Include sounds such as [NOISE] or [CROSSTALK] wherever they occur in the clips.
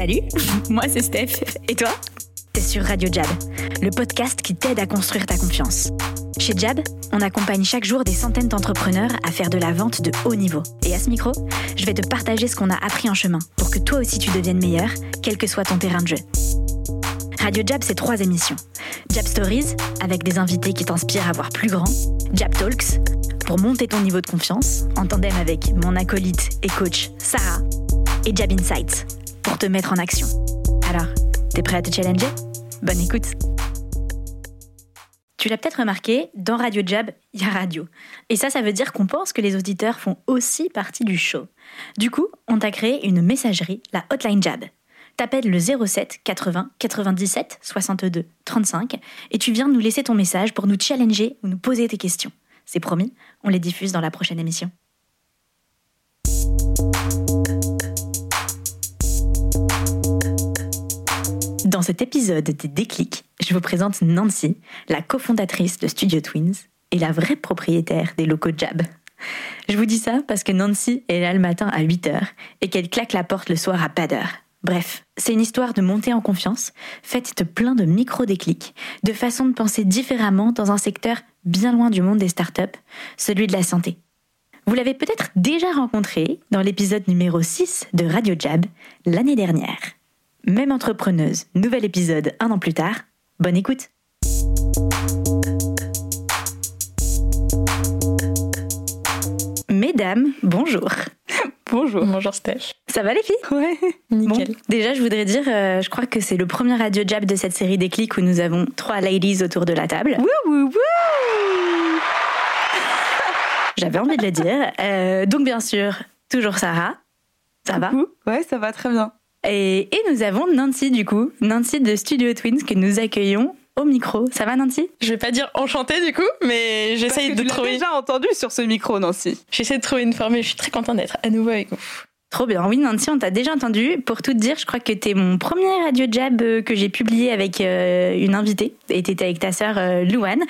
Salut, [LAUGHS] moi c'est Steph. Et toi? T'es sur Radio Jab, le podcast qui t'aide à construire ta confiance. Chez Jab, on accompagne chaque jour des centaines d'entrepreneurs à faire de la vente de haut niveau. Et à ce micro, je vais te partager ce qu'on a appris en chemin pour que toi aussi tu deviennes meilleur, quel que soit ton terrain de jeu. Radio Jab, c'est trois émissions. Jab Stories, avec des invités qui t'inspirent à voir plus grand. Jab Talks, pour monter ton niveau de confiance, en tandem avec mon acolyte et coach Sarah. Et Jab Insights, pour te mettre en action. Alors, t'es prêt à te challenger? Bonne écoute Tu l'as peut-être remarqué, dans Radio Jab, il y a radio. Et ça, ça veut dire qu'on pense que les auditeurs font aussi partie du show. Du coup, on t'a créé une messagerie, la Hotline Jab. T'appelles le 07 80 97 62 35 et tu viens nous laisser ton message pour nous challenger ou nous poser tes questions. C'est promis, on les diffuse dans la prochaine émission. Dans cet épisode des déclics, je vous présente Nancy, la cofondatrice de Studio Twins et la vraie propriétaire des locaux Jab. Je vous dis ça parce que Nancy est là le matin à 8h et qu'elle claque la porte le soir à pas d'heure. Bref, c'est une histoire de montée en confiance, faite de plein de micro-déclics, de façon de penser différemment dans un secteur bien loin du monde des startups, celui de la santé. Vous l'avez peut-être déjà rencontré dans l'épisode numéro 6 de Radio Jab l'année dernière. Même entrepreneuse, nouvel épisode un an plus tard. Bonne écoute Mesdames, bonjour. [LAUGHS] Bonjour. Bonjour Steph. Ça va les filles? Ouais, nickel. déjà, je voudrais dire, euh, je crois que c'est le premier radio jab de cette série des clics où nous avons trois ladies autour de la table. Wouh, wouh, wouh [LAUGHS] J'avais envie de le dire. Euh, donc, bien sûr, toujours Sarah. Ça va? Ouais, ça va très bien. Et, et nous avons Nancy, du coup. Nancy de Studio Twins que nous accueillons au micro. Ça va, Nancy? Je vais pas dire enchantée du coup, mais j'essaye de tu trouver. déjà entendu sur ce micro, Nancy. J'essaie de trouver une formule. Je suis très contente d'être à nouveau avec vous. Trop bien. Oui, Nancy, on t'a déjà entendu. Pour tout te dire, je crois que t'es mon premier radio jab euh, que j'ai publié avec euh, une invitée. Et t'étais avec ta sœur euh, Louane.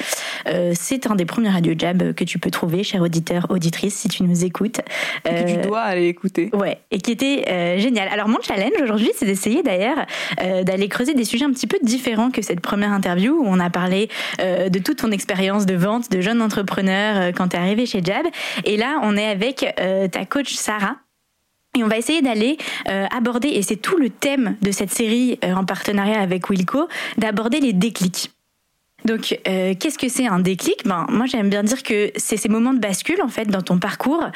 C'est un des premiers radio jab que tu peux trouver, cher auditeur, auditrice, si tu nous écoutes. Et que tu dois aller écouter. Ouais, et qui était génial. Alors mon challenge aujourd'hui, c'est d'essayer d'ailleurs d'aller creuser des sujets un petit peu différents que cette première interview où on a parlé de toute ton expérience de vente, de jeune entrepreneur quand tu es arrivé chez Jab. Et là, on est avec ta coach Sarah. Et on va essayer d'aller euh, aborder, et c'est tout le thème de cette série euh, en partenariat avec Wilco, d'aborder les déclics. Donc, euh, qu'est-ce que c'est un déclic? Ben, moi, j'aime bien dire que c'est ces moments de bascule en fait dans ton parcours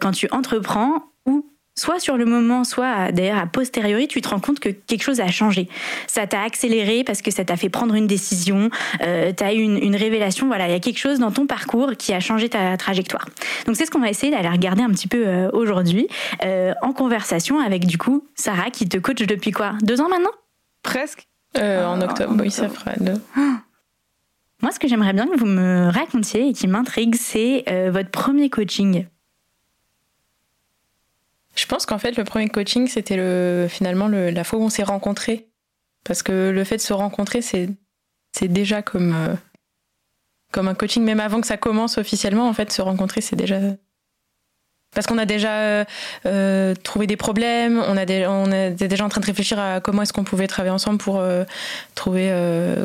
quand tu entreprends ou soit sur le moment, soit d'ailleurs a posteriori, tu te rends compte que quelque chose a changé. Ça t'a accéléré parce que ça t'a fait prendre une décision, euh, tu as eu une, une révélation, voilà, il y a quelque chose dans ton parcours qui a changé ta trajectoire. Donc c'est ce qu'on va essayer d'aller regarder un petit peu euh, aujourd'hui euh, en conversation avec du coup Sarah qui te coach depuis quoi? Deux ans maintenant? Presque. Euh, Ah, en octobre, en oui, ça fera deux. Moi, ce que j'aimerais bien que vous me racontiez et qui m'intrigue, c'est euh, votre premier coaching. Je pense qu'en fait, le premier coaching, c'était le, finalement le- la fois où on s'est rencontrés. Parce que le fait de se rencontrer, c'est, c'est déjà comme, euh, comme un coaching, même avant que ça commence officiellement, en fait, se rencontrer, c'est déjà. Parce qu'on a déjà euh, euh, trouvé des problèmes, on, a on était déjà en train de réfléchir à comment est-ce qu'on pouvait travailler ensemble pour trouver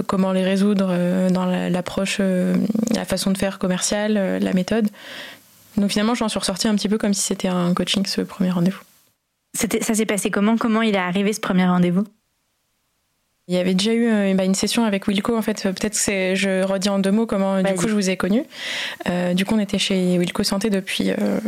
comment les résoudre dans la- l'approche, la façon de faire commerciale, la méthode. Donc finalement, j'en suis ressortie un petit peu comme si c'était un coaching, ce premier rendez-vous. Ça s'est passé comment? Comment il est arrivé ce premier rendez-vous? Il y avait déjà eu euh, bah, une session avec Wilco, en fait. Peut-être que je redis en deux mots comment du coup je vous ai connu. Euh, du coup, on était chez Wilco Santé depuis euh,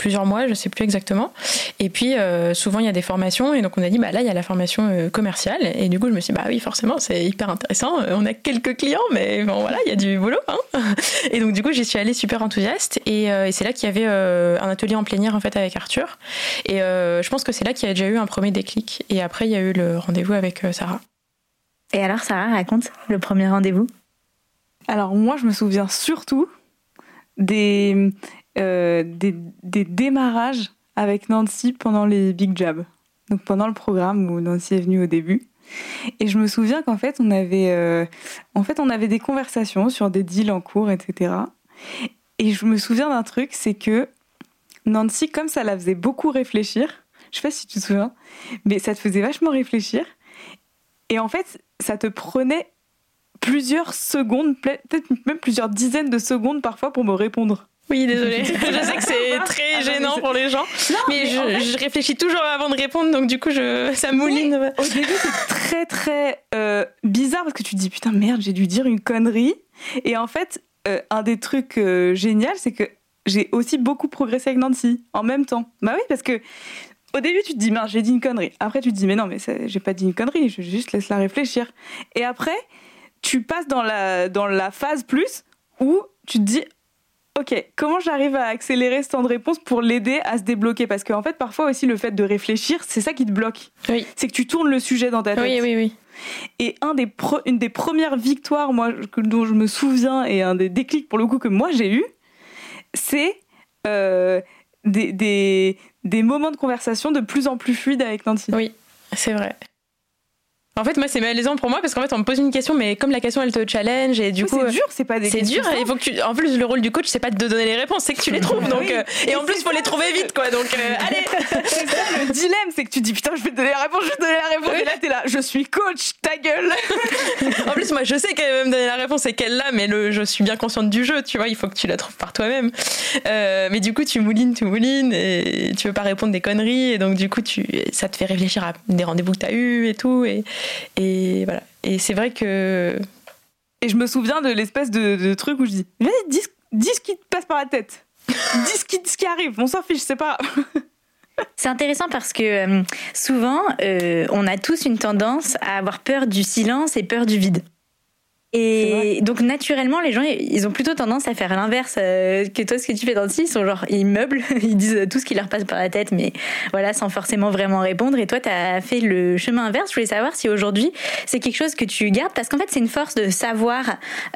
plusieurs mois, je sais plus exactement. Et puis, euh, souvent, il y a des formations. Et donc, on a dit, bah là, il y a la formation euh, commerciale. Et du coup, je me suis dit, bah oui, forcément, c'est hyper intéressant. Euh, On a quelques clients, mais bon, voilà, il y a du boulot. Hein [LAUGHS] et donc, du coup, j'y suis allée super enthousiaste. Et, euh, et c'est là qu'il y avait euh, un atelier en plénière, en fait, avec Arthur. Et euh, je pense que c'est là qu'il y a déjà eu un premier déclic. Et après, il y a eu le rendez-vous avec euh, Sarah. Et alors, Sarah, raconte le premier rendez-vous. Alors moi, je me souviens surtout des, euh, des, démarrages avec Nancy pendant les Big Jabs. Donc pendant le programme où Nancy est venue au début. Et je me souviens qu'en fait, on avait, euh, en fait, on avait des conversations sur des deals en cours, etc. Et je me souviens d'un truc, c'est que Nancy, comme ça la faisait beaucoup réfléchir, Je sais pas si tu te souviens, mais ça te faisait vachement réfléchir. Et en fait, ça te prenait plusieurs secondes, peut-être même plusieurs dizaines de secondes parfois pour me répondre. Oui, [LAUGHS] désolé. je sais que c'est [LAUGHS] très ah gênant pour les gens, mais, je, réfléchis toujours avant de répondre, donc du coup, je, ça mouline. au début, c'est très très euh, bizarre parce que tu te dis putain merde, j'ai dû dire une connerie. Et en fait, euh, un des trucs euh, géniaux, c'est que j'ai aussi beaucoup progressé avec Nancy en même temps. Bah oui, parce que au début, tu te dis, mince, j'ai dit une connerie. Après, tu te dis, mais non, mais j'ai pas dit une connerie, je juste laisse la réfléchir. Et après, tu passes dans la, dans la phase plus où tu te dis, ok, comment j'arrive à accélérer ce temps de réponse pour l'aider à se débloquer? Parce qu'en fait, parfois aussi, le fait de réfléchir, c'est ça qui te bloque. Oui. C'est que tu tournes le sujet dans ta tête. Oui, oui, oui. Et un des une des premières victoires, moi, dont je me souviens, et un des déclics pour le coup que moi j'ai eu, c'est euh, des, des, des moments de conversation de plus en plus fluides avec Nancy. Oui, c'est vrai. En fait, moi, c'est malaisant pour moi parce qu'en fait, on me pose une question, mais comme la question, elle te challenge et du coup. C'est dur, c'est pas des C'est dur, il faut que tu. En plus, le rôle du coach, c'est pas de te donner les réponses, c'est que tu les trouves. [LAUGHS] Donc, euh, et, en plus, il faut les trouver vite, quoi. Donc, euh, [LAUGHS] allez C'est ça le dilemme, c'est que tu dis putain, je vais te donner la réponse, je vais te donner la réponse. Et là, t'es là, je suis coach, ta gueule [LAUGHS] En plus, moi, je sais qu'elle va me donner la réponse et qu'elle l'a, mais le, je suis bien consciente du jeu, tu vois, il faut que tu la trouves par toi-même. Euh, mais du coup, tu moulines, tu moulines et tu veux pas répondre des conneries. Et donc, du coup, tu, ça te fait réfléchir à des rendez-vous que t'as eu et tout. Et, et et c'est vrai que. Et je me souviens de l'espèce de, truc où je dis Vas-y, dis, dis, ce qui te passe par la tête. [LAUGHS] dis ce qui, ce qui arrive. On s'en fiche, c'est pas. C'est intéressant parce que euh, souvent, euh, on a tous une tendance à avoir peur du silence et peur du vide. Et donc naturellement, les gens, ils ont plutôt tendance à faire l'inverse euh, que toi, ce que tu fais dans le ils sont genre, ils meublent, [LAUGHS] ils disent tout ce qui leur passe par la tête, mais voilà, sans forcément vraiment répondre. Et toi, tu as fait le chemin inverse. Je voulais savoir si aujourd'hui, c'est quelque chose que tu gardes, parce qu'en fait, c'est une force de savoir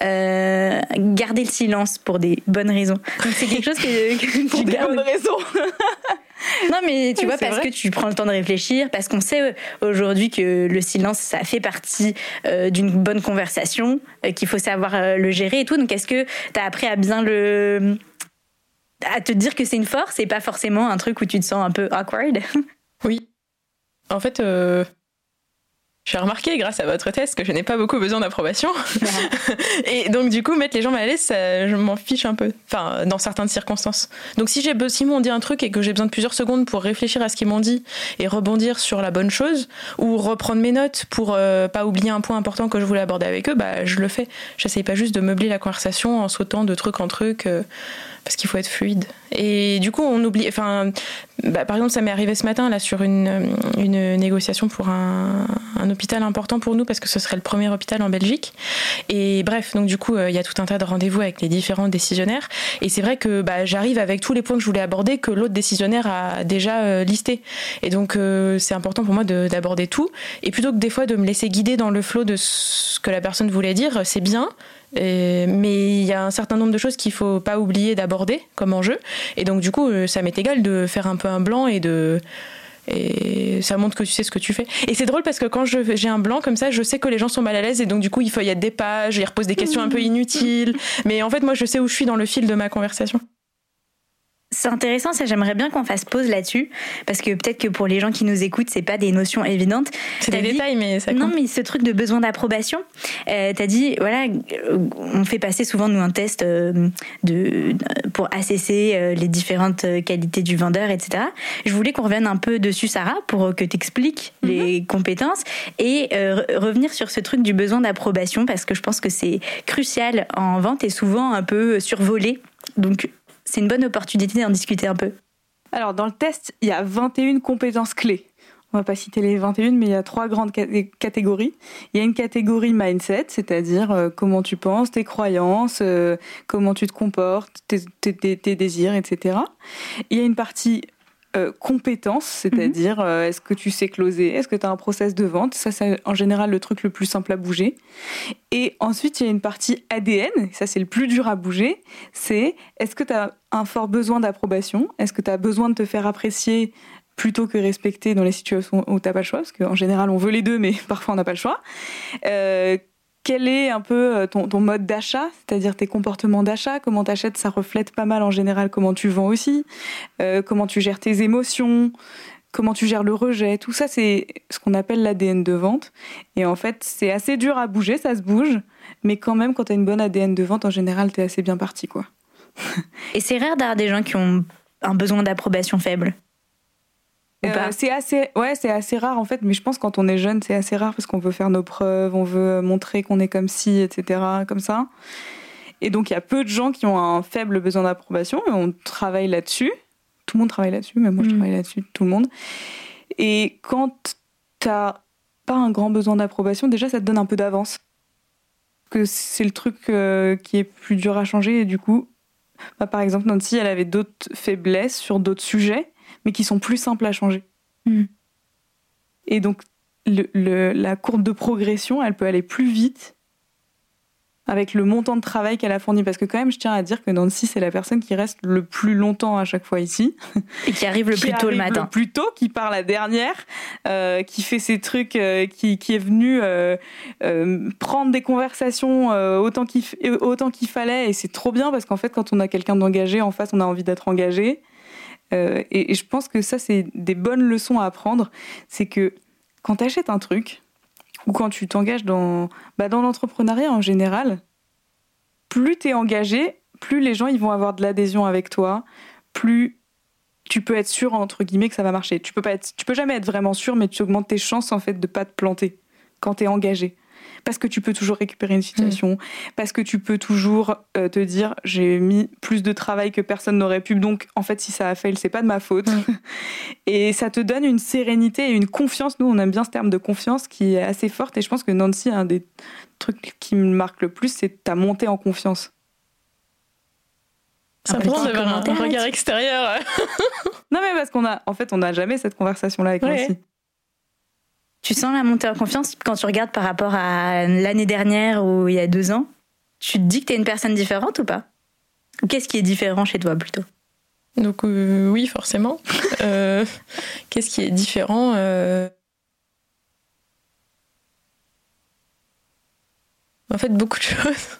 euh, garder le silence pour des bonnes raisons. Donc c'est quelque chose que, [LAUGHS] que pour des bonnes raisons. [LAUGHS] Non, mais tu vois, parce que tu prends le temps de réfléchir, parce qu'on sait euh, aujourd'hui que le silence, ça fait partie euh, d'une bonne conversation, euh, qu'il faut savoir le gérer et tout. Donc, est-ce que tu as appris à bien le. à te dire que c'est une force et pas forcément un truc où tu te sens un peu awkward? Oui. En fait, j'ai remarqué grâce à votre test que je n'ai pas beaucoup besoin d'approbation. [LAUGHS] et donc du coup, mettre les gens mal à l'aise, je m'en fiche un peu. Enfin, dans certaines circonstances. Donc si j'ai si m'ont dit un truc et que j'ai besoin de plusieurs secondes pour réfléchir à ce qu'ils m'ont dit et rebondir sur la bonne chose ou reprendre mes notes pour euh, pas oublier un point important que je voulais aborder avec eux, bah je le fais. J'essaye pas juste de meubler la conversation en sautant de truc en truc. Euh, parce qu'il faut être fluide. Et du coup, on oublie. Enfin, bah, par exemple, ça m'est arrivé ce matin là sur une, négociation pour un, un, hôpital important pour nous parce que ce serait le premier hôpital en Belgique. Et bref, donc du coup, euh, il y a tout un tas de rendez-vous avec les différents décisionnaires. Et c'est vrai que bah, j'arrive avec tous les points que je voulais aborder que l'autre décisionnaire a déjà euh, listé. Et donc, euh, c'est important pour moi d'aborder tout. Et plutôt que des fois de me laisser guider dans le flot de ce que la personne voulait dire, c'est bien mais il y a un certain nombre de choses qu'il faut pas oublier d'aborder comme enjeu. Et donc, du coup, euh, ça m'est égal de faire un peu un blanc et de. Et ça montre que tu sais ce que tu fais. Et c'est drôle parce que quand j'ai un blanc comme ça, je sais que les gens sont mal à l'aise et donc du coup, il faut y être des pages, ils reposent des questions un peu inutiles. [LAUGHS] Mais en fait, moi, je sais où je suis dans le fil de ma conversation. C'est intéressant, ça j'aimerais bien qu'on fasse pause là-dessus, parce que peut-être que pour les gens qui nous écoute c'est pas des notions évidentes. C'est des détails, mais ça compte. Non, mais ce truc de besoin d'approbation, euh, t'as dit, voilà, euh, on fait passer souvent nous un test euh, de, pour assesser euh, les différentes qualités du vendeur, etc. Je voulais qu'on revienne un peu dessus, Sarah, pour que tu expliques mhm. les compétences et revenir sur ce truc du besoin d'approbation, parce que je pense que c'est crucial en vente et souvent un peu survolé. Donc, c'est une bonne opportunité d'en discuter un peu. Alors, dans le test, il y a 21 compétences clés. On va pas citer les 21, mais il y a trois grandes catégories. Il y a une catégorie mindset, c'est-à-dire euh, comment tu penses, tes croyances, euh, comment tu te comportes, tes, désirs, etc. Il y a une partie euh, compétences, c'est-à-dire mhm. est-ce que tu sais closer, est-ce que tu as un process de vente, ça c'est en général le truc le plus simple à bouger. Et ensuite il y a une partie ADN, ça c'est le plus dur à bouger, c'est est-ce que tu as un fort besoin d'approbation, est-ce que tu as besoin de te faire apprécier plutôt que respecter dans les situations où tu n'as pas le choix, parce qu'en général on veut les deux mais [LAUGHS] parfois on n'a pas le choix. Euh, quel est un peu euh, ton, mode d'achat, c'est-à-dire tes comportements d'achat, comment tu ça reflète pas mal en général comment tu vends aussi, euh, comment tu gères tes émotions, comment tu gères le rejet, tout ça, c'est ce qu'on appelle l'ADN de vente. Et en fait, c'est assez dur à bouger, ça se bouge, mais quand même, quand tu as une bonne ADN de vente, en général, tu es assez bien parti, quoi. Et c'est rare d'avoir des gens qui ont un besoin d'approbation faible. Euh, c'est assez, ouais, c'est assez rare en fait, mais je pense quand on est jeune, c'est assez rare parce qu'on veut faire nos preuves, on veut montrer qu'on est comme ci, etc., comme ça. Et donc il y a peu de gens qui ont un faible besoin d'approbation, et on travaille là-dessus. Tout le monde travaille là-dessus, mais moi je mm. travaille là-dessus, tout le monde. Et quand t'as pas un grand besoin d'approbation, déjà ça te donne un peu d'avance. Que c'est le truc euh, qui est plus dur à changer, et du coup, bah, par exemple, Nancy, elle avait d'autres faiblesses sur d'autres sujets mais qui sont plus simples à changer. Hmm. Et donc, le, la courbe de progression, elle peut aller plus vite avec le montant de travail qu'elle a fourni. Parce que quand même, je tiens à dire que Nancy, c'est la personne qui reste le plus longtemps à chaque fois ici. Et qui arrive le [LAUGHS] plus tôt le matin. Le plus tôt, qui part la dernière, euh, qui fait ses trucs, euh, qui, qui, est venu euh, prendre des conversations autant qu'il autant qu'il fallait. Et c'est trop bien parce qu'en fait, quand on a quelqu'un d'engagé en face, on a envie d'être engagé. Euh, et, je pense que ça, c'est des bonnes leçons à apprendre. C'est que quand tu achètes un truc, ou quand tu t'engages dans, bah dans l'entrepreneuriat en général, plus tu es engagé, plus les gens ils vont avoir de l'adhésion avec toi, plus tu peux être sûr entre guillemets que ça va marcher. Tu peux pas être, tu peux jamais être vraiment sûr, mais tu augmentes tes chances en fait de pas te planter quand tu es engagé parce que tu peux toujours récupérer une situation, mm. parce que tu peux toujours euh, te dire j'ai mis plus de travail que personne n'aurait pu, donc en fait si ça a fail, c'est pas de ma faute. Mm. [LAUGHS] et ça te donne une sérénité et une confiance. Nous, on aime bien ce terme de confiance qui est assez forte et je pense que Nancy, un des trucs qui me marque le plus, c'est ta montée en confiance. Ça prend d'avoir un, regard extérieur. [LAUGHS] non mais parce qu'on a, en fait, on n'a jamais cette conversation-là avec Nancy. Tu sens la montée en confiance quand tu regardes par rapport à l'année dernière ou il y a deux ans? Tu te dis que tu es une personne différente ou pas? Ou qu'est-ce qui est différent chez toi plutôt? Donc euh, oui, forcément. [LAUGHS] Euh, qu'est-ce qui est différent euh? En fait, beaucoup de choses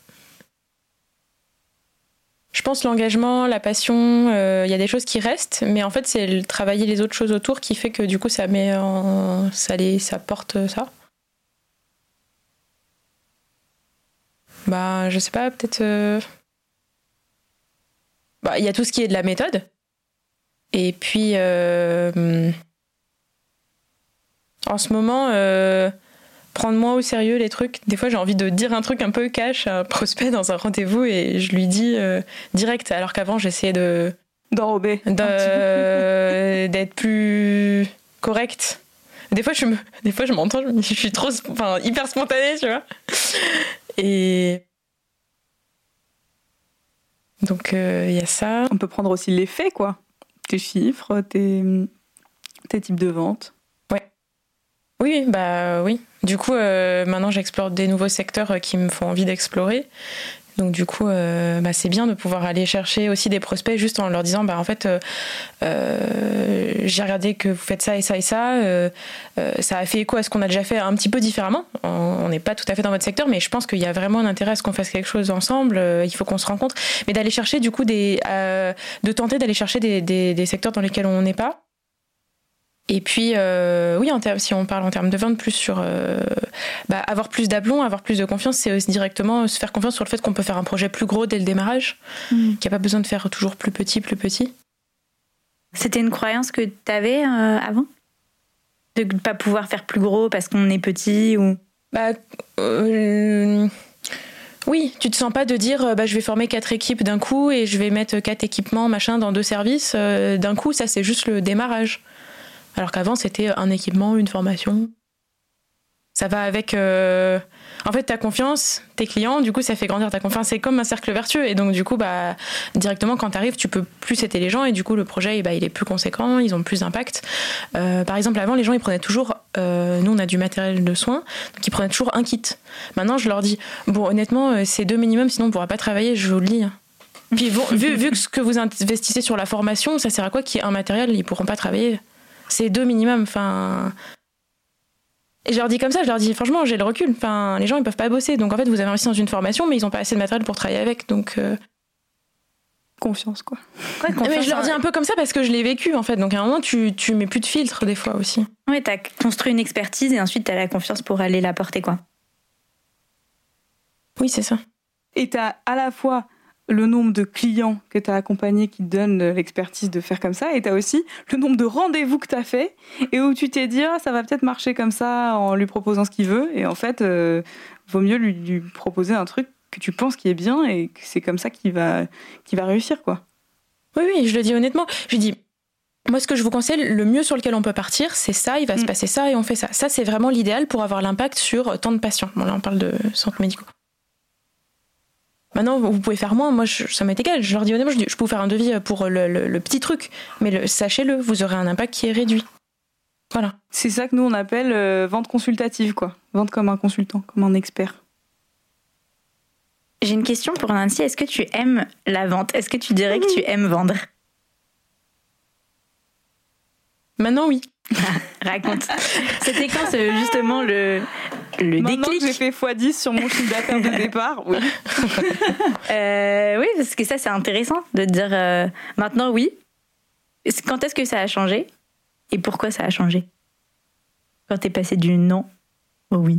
je pense l'engagement, la passion, euh, il y a des choses qui restent, mais en fait c'est travailler les autres choses autour qui fait que du coup ça met en, ça les, ça porte ça. Bah je sais pas, peut-être. Euh, bah il y a tout ce qui est de la méthode. Et puis euh, en ce moment prendre moins au sérieux les trucs. Des fois, j'ai envie de dire un truc un peu cash à un prospect dans un rendez-vous et je lui dis euh, direct, alors qu'avant, j'essayais de. D'enrober. [LAUGHS] D'être plus correct. Des fois, je me, des fois, je m'entends, je, je suis trop, enfin, hyper spontanée, tu vois. Et. Donc, euh, il y a ça. On peut prendre aussi les faits, quoi. Tes chiffres, tes, tes types de ventes. Oui, bah oui. Du coup, euh, maintenant j'explore des nouveaux secteurs euh, qui me font envie d'explorer. Donc du coup, euh, bah, c'est bien de pouvoir aller chercher aussi des prospects juste en leur disant, bah en fait, j'ai regardé que vous faites ça et ça et ça. ça a fait écho à ce qu'on a déjà fait un petit peu différemment. On n'est pas tout à fait dans votre secteur, mais je pense qu'il y a vraiment un intérêt à ce qu'on fasse quelque chose ensemble. il faut qu'on se rencontre, mais d'aller chercher du coup des, de tenter d'aller chercher des, des secteurs dans lesquels on n'est pas et puis, euh, oui, en si on parle en termes de vente, plus sur euh, bah, avoir plus d'ablons, avoir plus de confiance, c'est aussi directement se faire confiance sur le fait qu'on peut faire un projet plus gros dès le démarrage, mmh. qu'il n'y a pas besoin de faire toujours plus petit, plus petit. C'était une croyance que tu avais euh, avant? De ne pas pouvoir faire plus gros parce qu'on est petit ou... Bah, oui, tu te sens pas de dire bah, je vais former quatre équipes d'un coup et je vais mettre quatre équipements machin dans deux services d'un coup. Ça, c'est juste le démarrage. Alors qu'avant, c'était un équipement, une formation. Ça va avec. Euh, en fait, ta confiance, tes clients, du coup, ça fait grandir ta confiance. C'est comme un cercle vertueux. Et donc, du coup, bah, directement, quand tu arrives, tu peux plus aider les gens. Et du coup, le projet, bah, il est plus conséquent, ils ont plus d'impact. Euh, par exemple, avant, les gens, ils prenaient toujours. Euh, nous, on a du matériel de soins. Donc, ils prenaient toujours un kit. Maintenant, je leur dis bon, honnêtement, c'est deux minimum, sinon, on pourra pas travailler. Je vous le dis. Puis, vu, vu que ce que vous investissez sur la formation, ça sert à quoi qu'il y ait un matériel? Ils pourront pas travailler. C'est deux minimum. Enfin. Et je leur dis comme ça, je leur dis franchement, j'ai le recul. Enfin, les gens ils peuvent pas bosser. Donc en fait, vous avez investi dans une formation, mais ils ont pas assez de matériel pour travailler avec. Donc. Euh. confiance, quoi. mais je leur dis un peu comme ça parce que je l'ai vécu, en fait. Donc à un moment, tu, tu mets plus de filtre, des fois aussi. Ouais, t'as construit une expertise et ensuite t'as la confiance pour aller la porter, quoi. Oui, c'est ça. Et t'as à la fois le nombre de clients que tu as accompagnés qui donnent l'expertise de faire comme ça, et tu as aussi le nombre de rendez-vous que tu as fait, et où tu t'es dit, ah, ça va peut-être marcher comme ça en lui proposant ce qu'il veut, et en fait, euh, vaut mieux lui, lui, proposer un truc que tu penses qui est bien, et que c'est comme ça qu'il va, va réussir, quoi. Oui, oui, je le dis honnêtement. Je dis, moi, ce que je vous conseille, le mieux sur lequel on peut partir, c'est ça, il va se mm. passer ça, et on fait ça. Ça, c'est vraiment l'idéal pour avoir l'impact sur tant de patients. Bon, là, on parle de centres médicaux. Maintenant, vous pouvez faire moins. Moi, ça m'est égal. Je leur dis honnêtement, je, je peux vous faire un devis pour le, petit truc. Mais sachez-le, vous aurez un impact qui est réduit. Voilà. C'est ça que nous, on appelle euh, vente consultative, quoi. Vente comme un consultant, comme un expert. J'ai une question pour Nancy. Est-ce que tu aimes la vente? Est-ce que tu dirais que tu aimes vendre? Maintenant, oui. [LAUGHS] Raconte. [LAUGHS] C'était quand justement le, le Maintenant déclic que j'ai fait x10 sur mon chiffre d'affaires de [LAUGHS] départ, oui. [LAUGHS] euh, oui, parce que ça c'est intéressant de dire euh, maintenant oui. Quand est-ce que ça a changé et pourquoi ça a changé? Quand t'es passé du non au oui.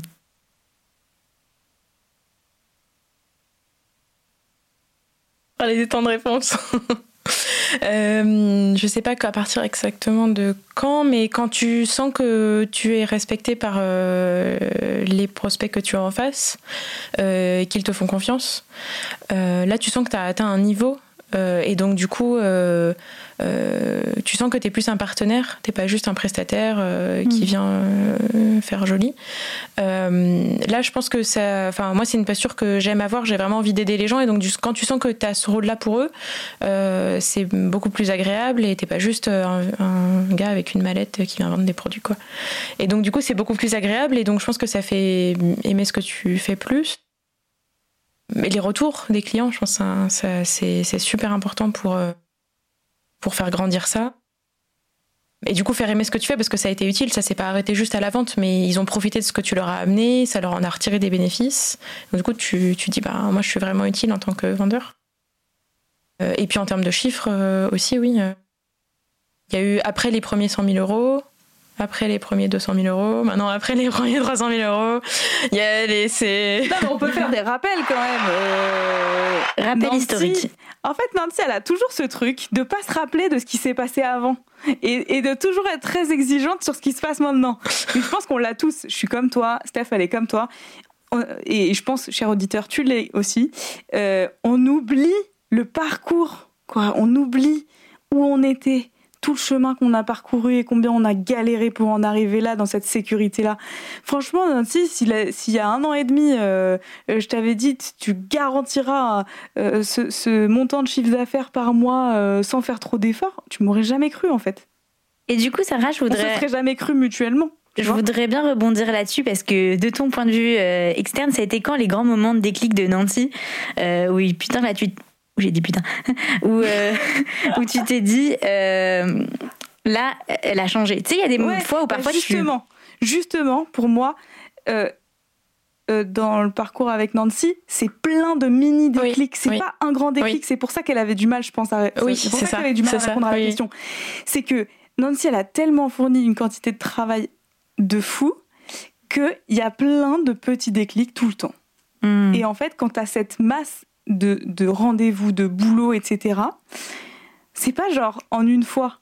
Allez, des temps de réponse. [LAUGHS] [LAUGHS] Euh, je sais pas à partir exactement de quand, mais quand tu sens que tu es respecté par euh, les prospects que tu as en face, euh, et qu'ils te font confiance, là tu sens que tu as atteint un niveau euh, et donc, du coup, euh, euh, tu sens que tu es plus un partenaire, tu pas juste un prestataire qui mm. vient faire joli. là, je pense que ça. Enfin, moi, c'est une posture que j'aime avoir. J'ai vraiment envie d'aider les gens. Et donc, quand tu sens que tu as ce rôle-là pour eux, c'est beaucoup plus agréable et t'es pas juste un, gars avec une mallette qui vient vendre des produits, quoi. Et donc, du coup, c'est beaucoup plus agréable. Et donc, je pense que ça fait aimer ce que tu fais plus. Mais les retours des clients, je pense que c'est super important pour, euh, pour faire grandir ça. Et du coup, faire aimer ce que tu fais parce que ça a été utile, ça s'est pas arrêté juste à la vente, mais ils ont profité de ce que tu leur as amené, ça leur en a retiré des bénéfices. Donc, du coup, tu, tu dis, bah, moi, je suis vraiment utile en tant que vendeur. Euh, et puis, en termes de chiffres euh, aussi, oui. Il y a eu, après les premiers 100 000 euros, après les premiers 200 000 euros, maintenant après les [LAUGHS] premiers 300 000 euros. Il y a les. Non, mais on peut faire des rappels quand même. Euh, Rappel historique. En fait, Nancy, elle a toujours ce truc de pas se rappeler de ce qui s'est passé avant et, et, de toujours être très exigeante sur ce qui se passe maintenant. je pense qu'on l'a tous. Je suis comme toi, Steph, elle est comme toi. Et je pense, cher auditeur, tu l'es aussi. Euh, on oublie le parcours, quoi. On oublie où on était tout le chemin qu'on a parcouru et combien on a galéré pour en arriver là, dans cette sécurité-là. Franchement, Nancy, s'il y a un an et demi, euh, euh, je t'avais dit, tu garantiras euh, ce, montant de chiffre d'affaires par mois sans faire trop d'efforts, tu m'aurais jamais cru en fait. Et du coup, Sarah, je voudrais. On se serait jamais cru mutuellement. Je voudrais bien rebondir là-dessus parce que de ton point de vue externe, ça a été quand les grands moments de déclic de Nancy Oui, putain, là, tu où j'ai dit putain, [LAUGHS] où, euh, où tu t'es dit, euh, là, elle a changé. Tu sais, il y a des fois où parfois justement, justement, pour moi, euh, dans le parcours avec Nancy, c'est plein de mini déclics. c'est pas un grand déclic. C'est pour ça qu'elle avait du mal, je pense, à, oui, c'est ça, qu'elle avait du mal à répondre à la question. C'est que Nancy, elle a tellement fourni une quantité de travail de fou qu'il y a plein de petits déclics tout le temps. Hmm. Et en fait, quand tu as cette masse de, rendez-vous, de boulot, etc. C'est pas genre en une fois.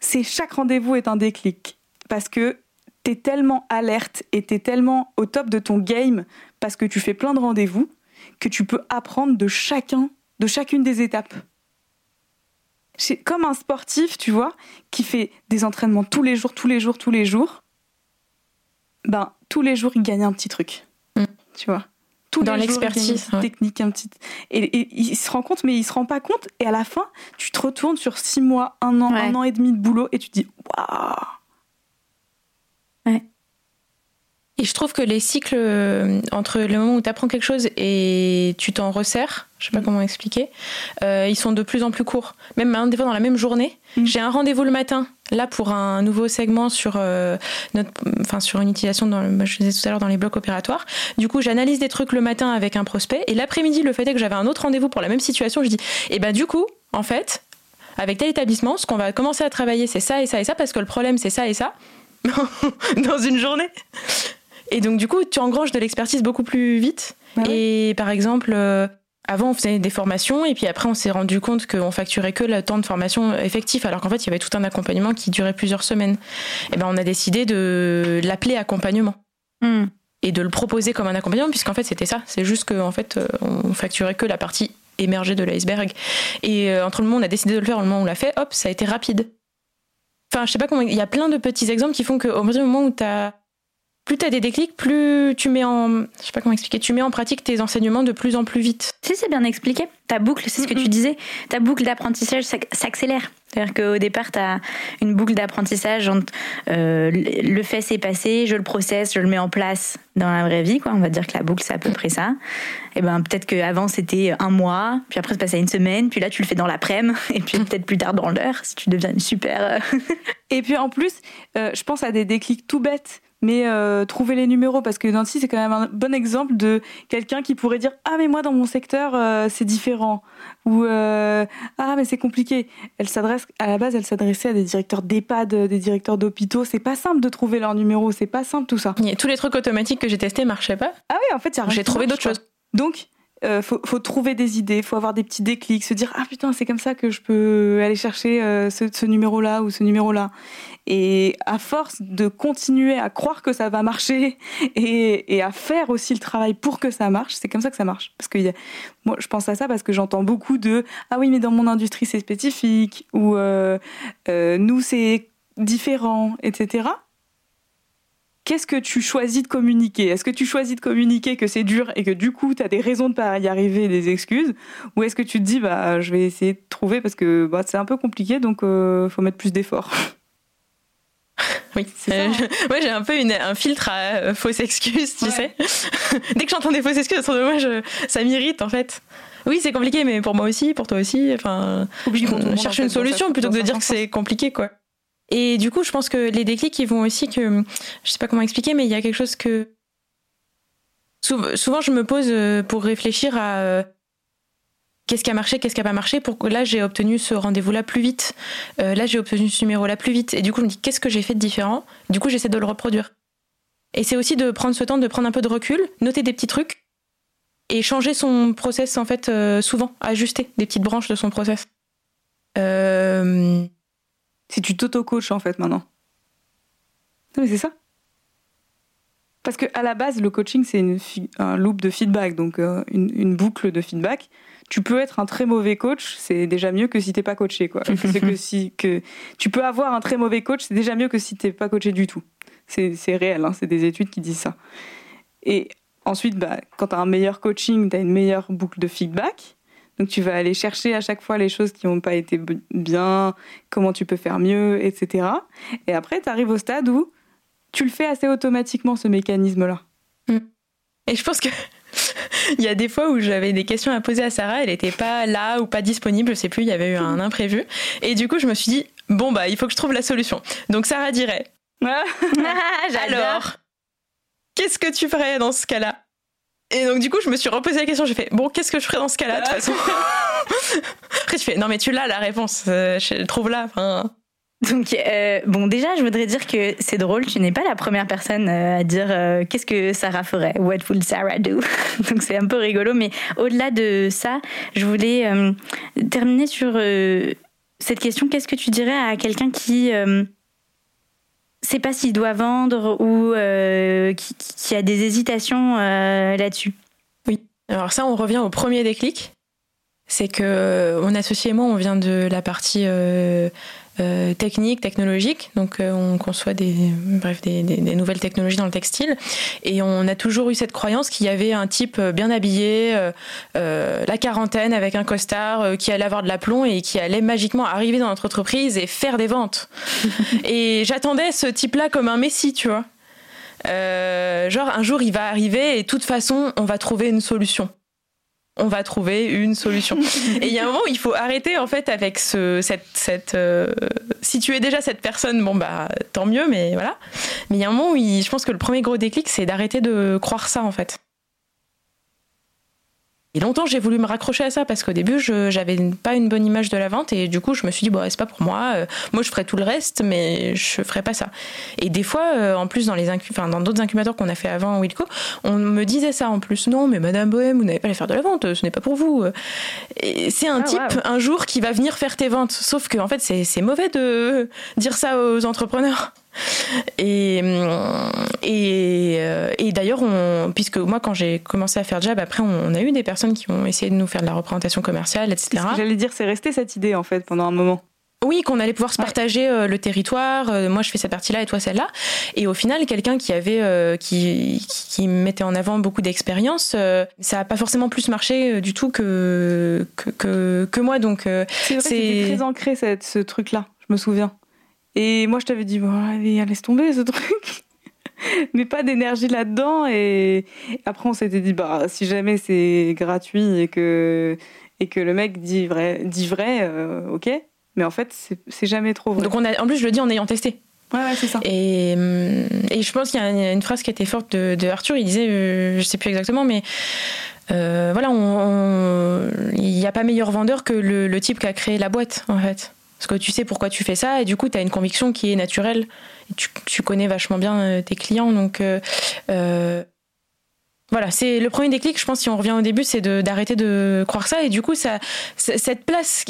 C'est chaque rendez-vous est un déclic. Parce que t'es tellement alerte et t'es tellement au top de ton game parce que tu fais plein de rendez-vous que tu peux apprendre de chacun, de chacune des étapes. C'est comme un sportif, tu vois, qui fait des entraînements tous les jours, tous les jours, tous les jours. Ben, tous les jours, il gagne un petit truc. Mm. Tu vois dans l'expertise technique un petit et, il se rend compte mais il se rend pas compte et à la fin tu te retournes sur six mois un an un an et demi de boulot et tu te dis waouh. Ouais. Et je trouve que les cycles euh, entre le moment où tu apprends quelque chose et tu t'en resserres je sais pas mm. comment expliquer, euh, ils sont de plus en plus courts. Même des fois dans la même journée, mm. j'ai un rendez-vous le matin, là pour un nouveau segment sur euh, notre, enfin sur une utilisation dans, le, je disais tout à l'heure dans les blocs opératoires. Du coup, j'analyse des trucs le matin avec un prospect et l'après-midi, le fait est que j'avais un autre rendez-vous pour la même situation, je dis, et eh ben du coup, en fait, avec tel établissement, ce qu'on va commencer à travailler, c'est ça et ça et ça, parce que le problème, c'est ça et ça, [LAUGHS] dans une journée. Et donc, du coup, tu engranges de l'expertise beaucoup plus vite. Ah et par exemple, euh, avant, on faisait des formations, et puis après, on s'est rendu compte qu'on facturait que le temps de formation effectif, alors qu'en fait, il y avait tout un accompagnement qui durait plusieurs semaines. Et ben, on a décidé de l'appeler accompagnement. Hmm. Et de le proposer comme un accompagnement, puisqu'en fait, c'était ça. C'est juste qu'en fait, euh, on facturait que la partie émergée de l'iceberg. Et euh, entre le moment où on a décidé de le faire et le moment où on l'a fait, hop, ça a été rapide. Enfin, je sais pas comment. Il y a plein de petits exemples qui font qu'au moment où tu as plus tu as des déclics, plus tu mets en, je sais pas comment expliquer, tu mets en pratique tes enseignements de plus en plus vite. Si c'est bien expliqué, ta boucle, c'est ce que tu disais, ta boucle d'apprentissage s'ac- s'accélère. C'est-à-dire qu'au départ, tu as une boucle d'apprentissage entre euh, le fait c'est passé, je le processe, je le mets en place dans la vraie vie. Quoi. On va dire que la boucle, c'est à peu près ça. Et ben peut-être qu'avant, c'était un mois, puis après, c'est passé à une semaine, puis là, tu le fais dans l'après-midi, [LAUGHS] et puis peut-être plus tard dans l'heure, si tu deviens une super... euh, [LAUGHS] Et puis en plus, euh, je pense à des déclics tout bêtes. Mais euh, trouver les numéros, parce que Nancy, c'est quand même un bon exemple de quelqu'un qui pourrait dire Ah, mais moi, dans mon secteur, euh, c'est différent. Ou euh, Ah, mais c'est compliqué. Elle s'adresse, à la base, elle s'adressait à des directeurs d'EHPAD, des directeurs d'hôpitaux. C'est pas simple de trouver leurs numéros, c'est pas simple tout ça. Et tous les trucs automatiques que j'ai testés marchaient pas. Ah oui, en fait, J'ai trouvé d'autres choses. Donc, euh, faut, trouver des idées, faut avoir des petits déclics, se dire ah putain c'est comme ça que je peux aller chercher euh, ce, ce numéro-là ou ce numéro-là. Et à force de continuer à croire que ça va marcher [LAUGHS] et, à faire aussi le travail pour que ça marche, c'est comme ça que ça marche. Parce que moi je pense à ça parce que j'entends beaucoup de ah oui mais dans mon industrie c'est spécifique ou euh, euh, nous c'est différent, etc qu'est-ce que tu choisis de communiquer? Est-ce que tu choisis de communiquer que c'est dur et que du coup tu as des raisons de pas y arriver, des excuses? Ou est-ce que tu te dis bah je vais essayer de trouver parce que bah, c'est un peu compliqué donc euh, faut mettre plus d'efforts? [LAUGHS] Oui, C'est ça, Euh, hein. je- [LAUGHS] moi j'ai un peu une- un filtre à euh, fausses excuses, tu Ouais. sais. [LAUGHS] Dès que j'entends des fausses excuses autour de moi, je- ça m'irrite en fait. Oui, c'est compliqué, mais pour moi aussi, pour toi aussi. Enfin, le monde, cherche une solution plutôt que de dire que c'est compliqué, quoi. Et du coup, je pense que les déclics, ils vont aussi que, je sais pas comment expliquer, mais il y a quelque chose que Sou- souvent je me pose euh, pour réfléchir à euh, qu'est-ce qui a marché, qu'est-ce qui a pas marché. Pour que là, j'ai obtenu ce rendez-vous-là plus vite. Euh, là, j'ai obtenu ce numéro-là plus vite. Et du coup, je me dis qu'est-ce que j'ai fait de différent? Du coup, j'essaie de le reproduire. Et c'est aussi de prendre ce temps, de prendre un peu de recul, noter des petits trucs et changer son process en fait souvent, ajuster des petites branches de son process. Si tu t'auto-coaches en fait maintenant. Non mais c'est ça. Parce que à la base, le coaching c'est un loop de feedback, donc euh, une, une boucle de feedback. Tu peux être un très mauvais coach, c'est déjà mieux que si t'es pas coaché quoi. [LAUGHS] que si que tu peux avoir un très mauvais coach, c'est déjà mieux que si t'es pas coaché du tout. C'est c'est réel, hein, c'est des études qui disent ça. Et ensuite, bah, quand tu as un meilleur coaching, tu as une meilleure boucle de feedback. Donc tu vas aller chercher à chaque fois les choses qui n'ont pas été bien, comment tu peux faire mieux, etc. Et après, tu arrives au stade où tu le fais assez automatiquement, ce mécanisme-là. Et je pense que [LAUGHS] il y a des fois où j'avais des questions à poser à Sarah, elle n'était pas là ou pas disponible, je sais plus, il y avait eu un imprévu. Et du coup, je me suis dit bon bah il faut que je trouve la solution. Donc Sarah dirait Ah, [LAUGHS] [LAUGHS] alors qu'est-ce que tu ferais dans ce cas-là? Et donc du coup, je me suis reposé la question, j'ai fait bon qu'est-ce que je ferais dans ce cas-là de toute façon [LAUGHS] Après tu fais non mais tu l'as la réponse, euh, je trouve là. Enfin, Donc, euh, bon, déjà, je voudrais dire que c'est drôle, tu n'es pas la première personne euh, à dire euh, qu'est-ce que Sarah ferait, what would Sarah do? [LAUGHS] Donc, c'est un peu rigolo, mais au-delà de ça, je voulais euh, terminer sur cette question. Qu'est-ce que tu dirais à quelqu'un qui sait pas s'il doit vendre ou euh, qui, a des hésitations euh, là-dessus Alors ça, on revient au premier déclic. C'est que euh, mon associé et moi, on vient de la partie euh, euh, technique, technologique. Donc euh, on conçoit des, bref, des, des- des nouvelles technologies dans le textile. Et on a toujours eu cette croyance qu'il y avait un type euh, bien habillé, euh, euh, la quarantaine, avec un costard, euh, qui allait avoir de l'aplomb et qui allait magiquement arriver dans notre entreprise et faire des ventes. [LAUGHS] et j'attendais ce type-là comme un messie, tu vois. Euh, genre un jour il va arriver et de toute façon on va trouver une solution. On va trouver une solution. [LAUGHS] et il y a un moment où il faut arrêter en fait avec ce, cette, cette euh, si tu es déjà cette personne, bon bah tant mieux, mais voilà. Mais il y a un moment où il- je pense que le premier gros déclic c'est d'arrêter de croire ça en fait. Et longtemps, j'ai voulu me raccrocher à ça parce qu'au début, je j'avais pas une bonne image de la vente et du coup, je me suis dit bon, c'est pas pour moi. Euh, moi, je ferai tout le reste, mais je ferai pas ça. Et des fois, euh, en plus, dans les enfin, dans d'autres incubateurs qu'on a fait avant Wilco, on me disait ça en plus. Non, mais Madame Bohème, vous n'avez pas à faire de la vente, ce n'est pas pour vous. C'est un ah, type un jour qui va venir faire tes ventes. Sauf que en fait, c'est mauvais de dire ça aux entrepreneurs. Et, et, euh, et d'ailleurs, puisque moi, quand j'ai commencé à faire Jab, après, on, a eu des personnes qui ont essayé de nous faire de la représentation commerciale, etc. J'allais dire, c'est resté cette idée, en fait, pendant un moment. Oui, qu'on allait pouvoir se partager euh, le territoire. Euh, moi, je fais cette partie-là et toi celle-là. Et au final, quelqu'un qui avait, qui, qui mettait en avant beaucoup d'expérience, ça n'a pas forcément plus marché du tout que que, que, moi. Donc, c'est très ancré cette, ce truc-là. Je me souviens. Et moi, je t'avais dit, bon, allez, laisse tomber ce truc. [LAUGHS] Mais pas d'énergie là-dedans. Et après, on s'était dit, bah, si jamais c'est gratuit et que, et que le mec dit vrai, dit vrai euh, ok. Mais en fait, c'est jamais trop vrai. Donc, on a, en plus, je le dis en ayant testé. Ouais, ouais c'est ça. Et, hum, et, je pense qu'il y a une phrase qui était forte de, de Arthur. Il disait, euh, je sais plus exactement, mais euh, voilà, il n'y a pas meilleur vendeur que le, le, type qui a créé la boîte, en fait. Parce que tu sais pourquoi tu fais ça et du coup, tu as une conviction qui est naturelle. Tu, connais vachement bien euh, tes clients. Donc, euh, euh, voilà, c'est le premier déclic, je pense, si on revient au début, c'est d'arrêter de, croire ça. Et du coup, ça, cette place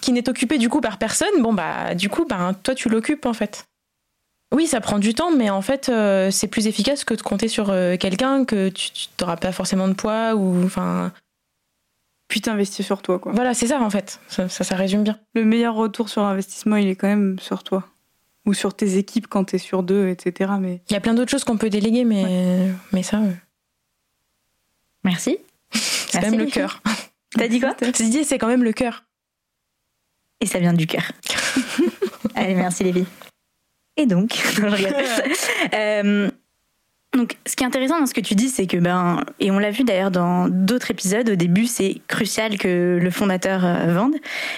qui, n'est occupée du coup par personne, bon, bah, du coup, bah, toi, tu l'occupes en fait. Oui, ça prend du temps, mais en fait, c'est plus efficace que de compter sur quelqu'un que tu n'auras pas forcément de poids ou. Enfin, puis t'investis sur toi, quoi. Voilà, c'est ça en fait. Ça, ça, résume bien. Le meilleur retour sur investissement, il est quand même sur toi. Ou sur tes équipes quand t'es sur deux, etc. Mais... Il y a plein d'autres choses qu'on peut déléguer, mais, mais ça. Merci. [LAUGHS] c'est quand même le cœur. [LAUGHS] T'as dit quoi? Dit, c'est quand même le cœur. Et ça vient du cœur. [LAUGHS] Allez, merci Lévi. Et donc, je regarde. Donc, ce qui est intéressant dans ce que tu dis, c'est que, ben, et on l'a vu d'ailleurs dans d'autres épisodes, au début, c'est crucial que le fondateur euh, vende.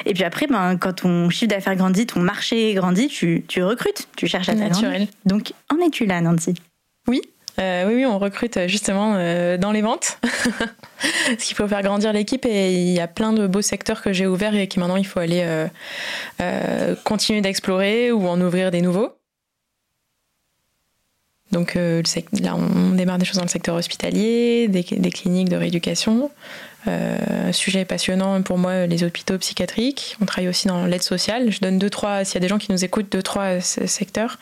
Et puis après, ben, quand ton chiffre d'affaires grandit, ton marché grandit, tu, tu recrutes, tu cherches à Naturel. Donc, en es-tu là, Nancy? Oui. Euh, oui, oui, on recrute justement euh, dans les ventes, [LAUGHS] ce qu'il faut faire grandir l'équipe et il y a plein de beaux secteurs que j'ai ouverts et qui maintenant il faut aller continuer d'explorer ou en ouvrir des nouveaux. Donc euh, là, on démarre des choses dans le secteur hospitalier, des, cliniques de rééducation. Euh, sujet passionnant pour moi, les hôpitaux psychiatriques. On travaille aussi dans l'aide sociale. Je donne deux, trois, s'il y a des gens qui nous écoutent, deux, trois secteurs.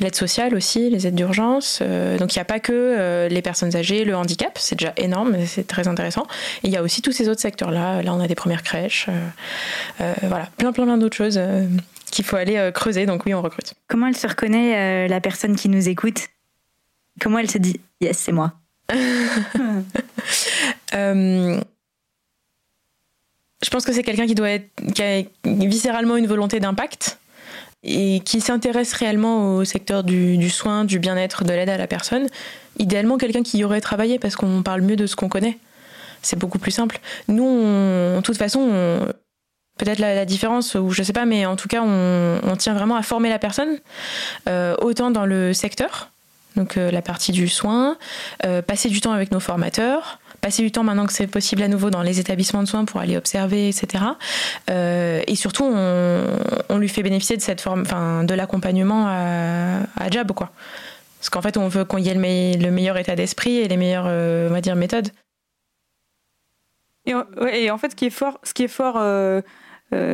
L'aide sociale aussi, les aides d'urgence. Euh, donc il n'y a pas que les personnes âgées, le handicap, c'est déjà énorme, c'est très intéressant. Et il y a aussi tous ces autres secteurs-là. Là, on a des premières crèches. voilà, plein, plein, plein d'autres choses qu'il faut aller creuser. Donc oui, on recrute. Comment elle se reconnaît, la personne qui nous écoute? Comment elle se dit Yes, c'est moi [LAUGHS] euh, Je pense que c'est quelqu'un qui doit être, qui a viscéralement une volonté d'impact et qui s'intéresse réellement au secteur du, soin, du bien-être, de l'aide à la personne. Idéalement, quelqu'un qui y aurait travaillé parce qu'on parle mieux de ce qu'on connaît. C'est beaucoup plus simple. Nous, de toute façon, peut-être la, différence, ou je sais pas, mais en tout cas, on, tient vraiment à former la personne, euh, autant dans le secteur, donc euh, la partie du soin, euh, passer du temps avec nos formateurs, passer du temps maintenant que c'est possible à nouveau dans les établissements de soins pour aller observer, etc. Euh, et surtout, on, lui fait bénéficier de cette forme, enfin, de l'accompagnement à, à, Jab, quoi. Parce qu'en fait, on veut qu'on y ait le, meilleur état d'esprit et les meilleures, on va dire, méthodes. Et, en fait, ce qui est fort, ce qui est fort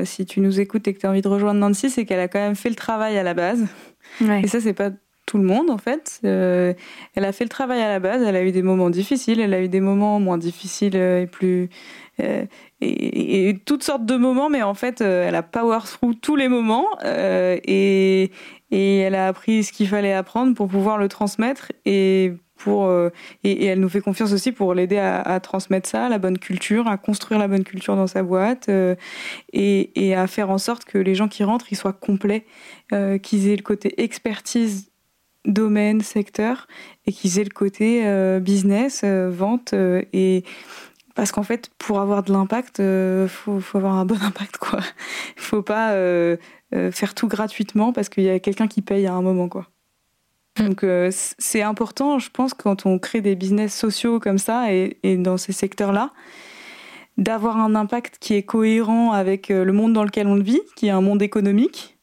si tu nous écoutes et que tu as envie de rejoindre Nancy, c'est qu'elle a quand même fait le travail à la base. Et ça, c'est pas tout le monde en fait. Euh, elle a fait le travail à la base, elle a eu des moments difficiles, elle a eu des moments moins difficiles et plus euh, et, toutes sortes de moments, mais en fait euh, elle a power through tous les moments et, et elle a appris ce qu'il fallait apprendre pour pouvoir le transmettre et pour et, elle nous fait confiance aussi pour l'aider à, à, transmettre ça, la bonne culture, à construire la bonne culture dans sa boîte et, à faire en sorte que les gens qui rentrent ils soient complets, qu'ils aient le côté expertise domaine, secteur, et qu'ils aient le côté euh, business, euh, vente, euh, et parce qu'en fait, pour avoir de l'impact, il faut, faut, avoir un bon [LAUGHS] impact, quoi. Faut pas faire tout gratuitement parce qu'il y a quelqu'un qui paye à un moment, quoi. Mm. Donc euh, c'est important, je pense, quand on crée des business sociaux comme ça et, dans ces secteurs-là, d'avoir un impact qui est cohérent avec euh, le monde dans lequel on vit, qui est un monde économique,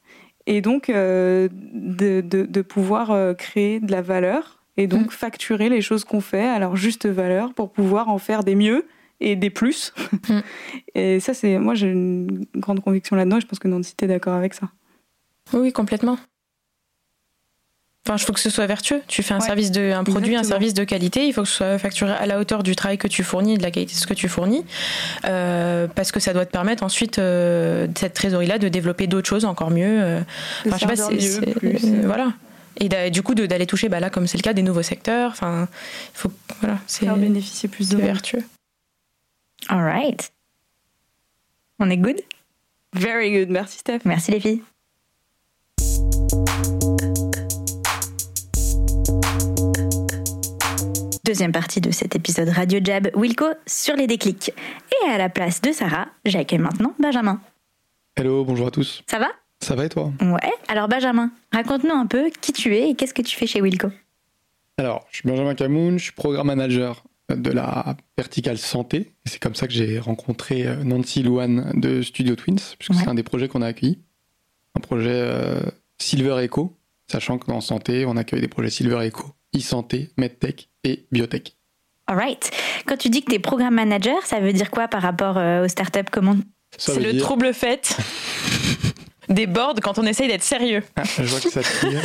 et donc euh, de, pouvoir créer de la valeur et donc mm. facturer les choses qu'on fait à leur juste valeur pour pouvoir en faire des mieux et des plus. Mm. [LAUGHS] et ça, c'est moi, j'ai une grande conviction là-dedans et je pense que Nancy, est d'accord avec ça. Oui, complètement. Enfin, il faut que ce soit vertueux. Tu fais un service de, un produit, un service de qualité. Il faut que ce soit facturé à la hauteur du travail que tu fournis, de la qualité de ce que tu fournis, euh, parce que ça doit te permettre ensuite euh, cette trésorerie-là de développer d'autres choses encore mieux. Euh. Enfin, je sais pas, c'est, voilà. Et du coup, d'aller toucher, bah là, comme c'est le cas, des nouveaux secteurs. Enfin, il faut, voilà, c'est faire bénéficier plus de vertueux. All right. On est good? Very good. Merci Steph. Merci les filles. Deuxième partie de cet épisode Radio Jab, Wilco sur les déclics. Et à la place de Sarah, j'accueille maintenant Benjamin. Hello, bonjour à tous. Ça va? Ça va et toi? Ouais, alors Benjamin, raconte-nous un peu qui tu es et qu'est-ce que tu fais chez Wilco? Alors, je suis Benjamin Camoun, je suis programme manager de la verticale santé. C'est comme ça que j'ai rencontré euh, Nancy Louane de Studio Twins, puisque c'est un des projets qu'on a accueilli. Un projet euh, Silver Echo, sachant que dans santé, on accueille des projets Silver Echo, e-santé, medtech et biotech. Alright. Quand tu dis que tu es programme manager, ça veut dire quoi par rapport euh, aux startups? Comment? C'est le trouble fait [LAUGHS] des boards quand on essaye d'être sérieux. Ah, je vois que ça tire.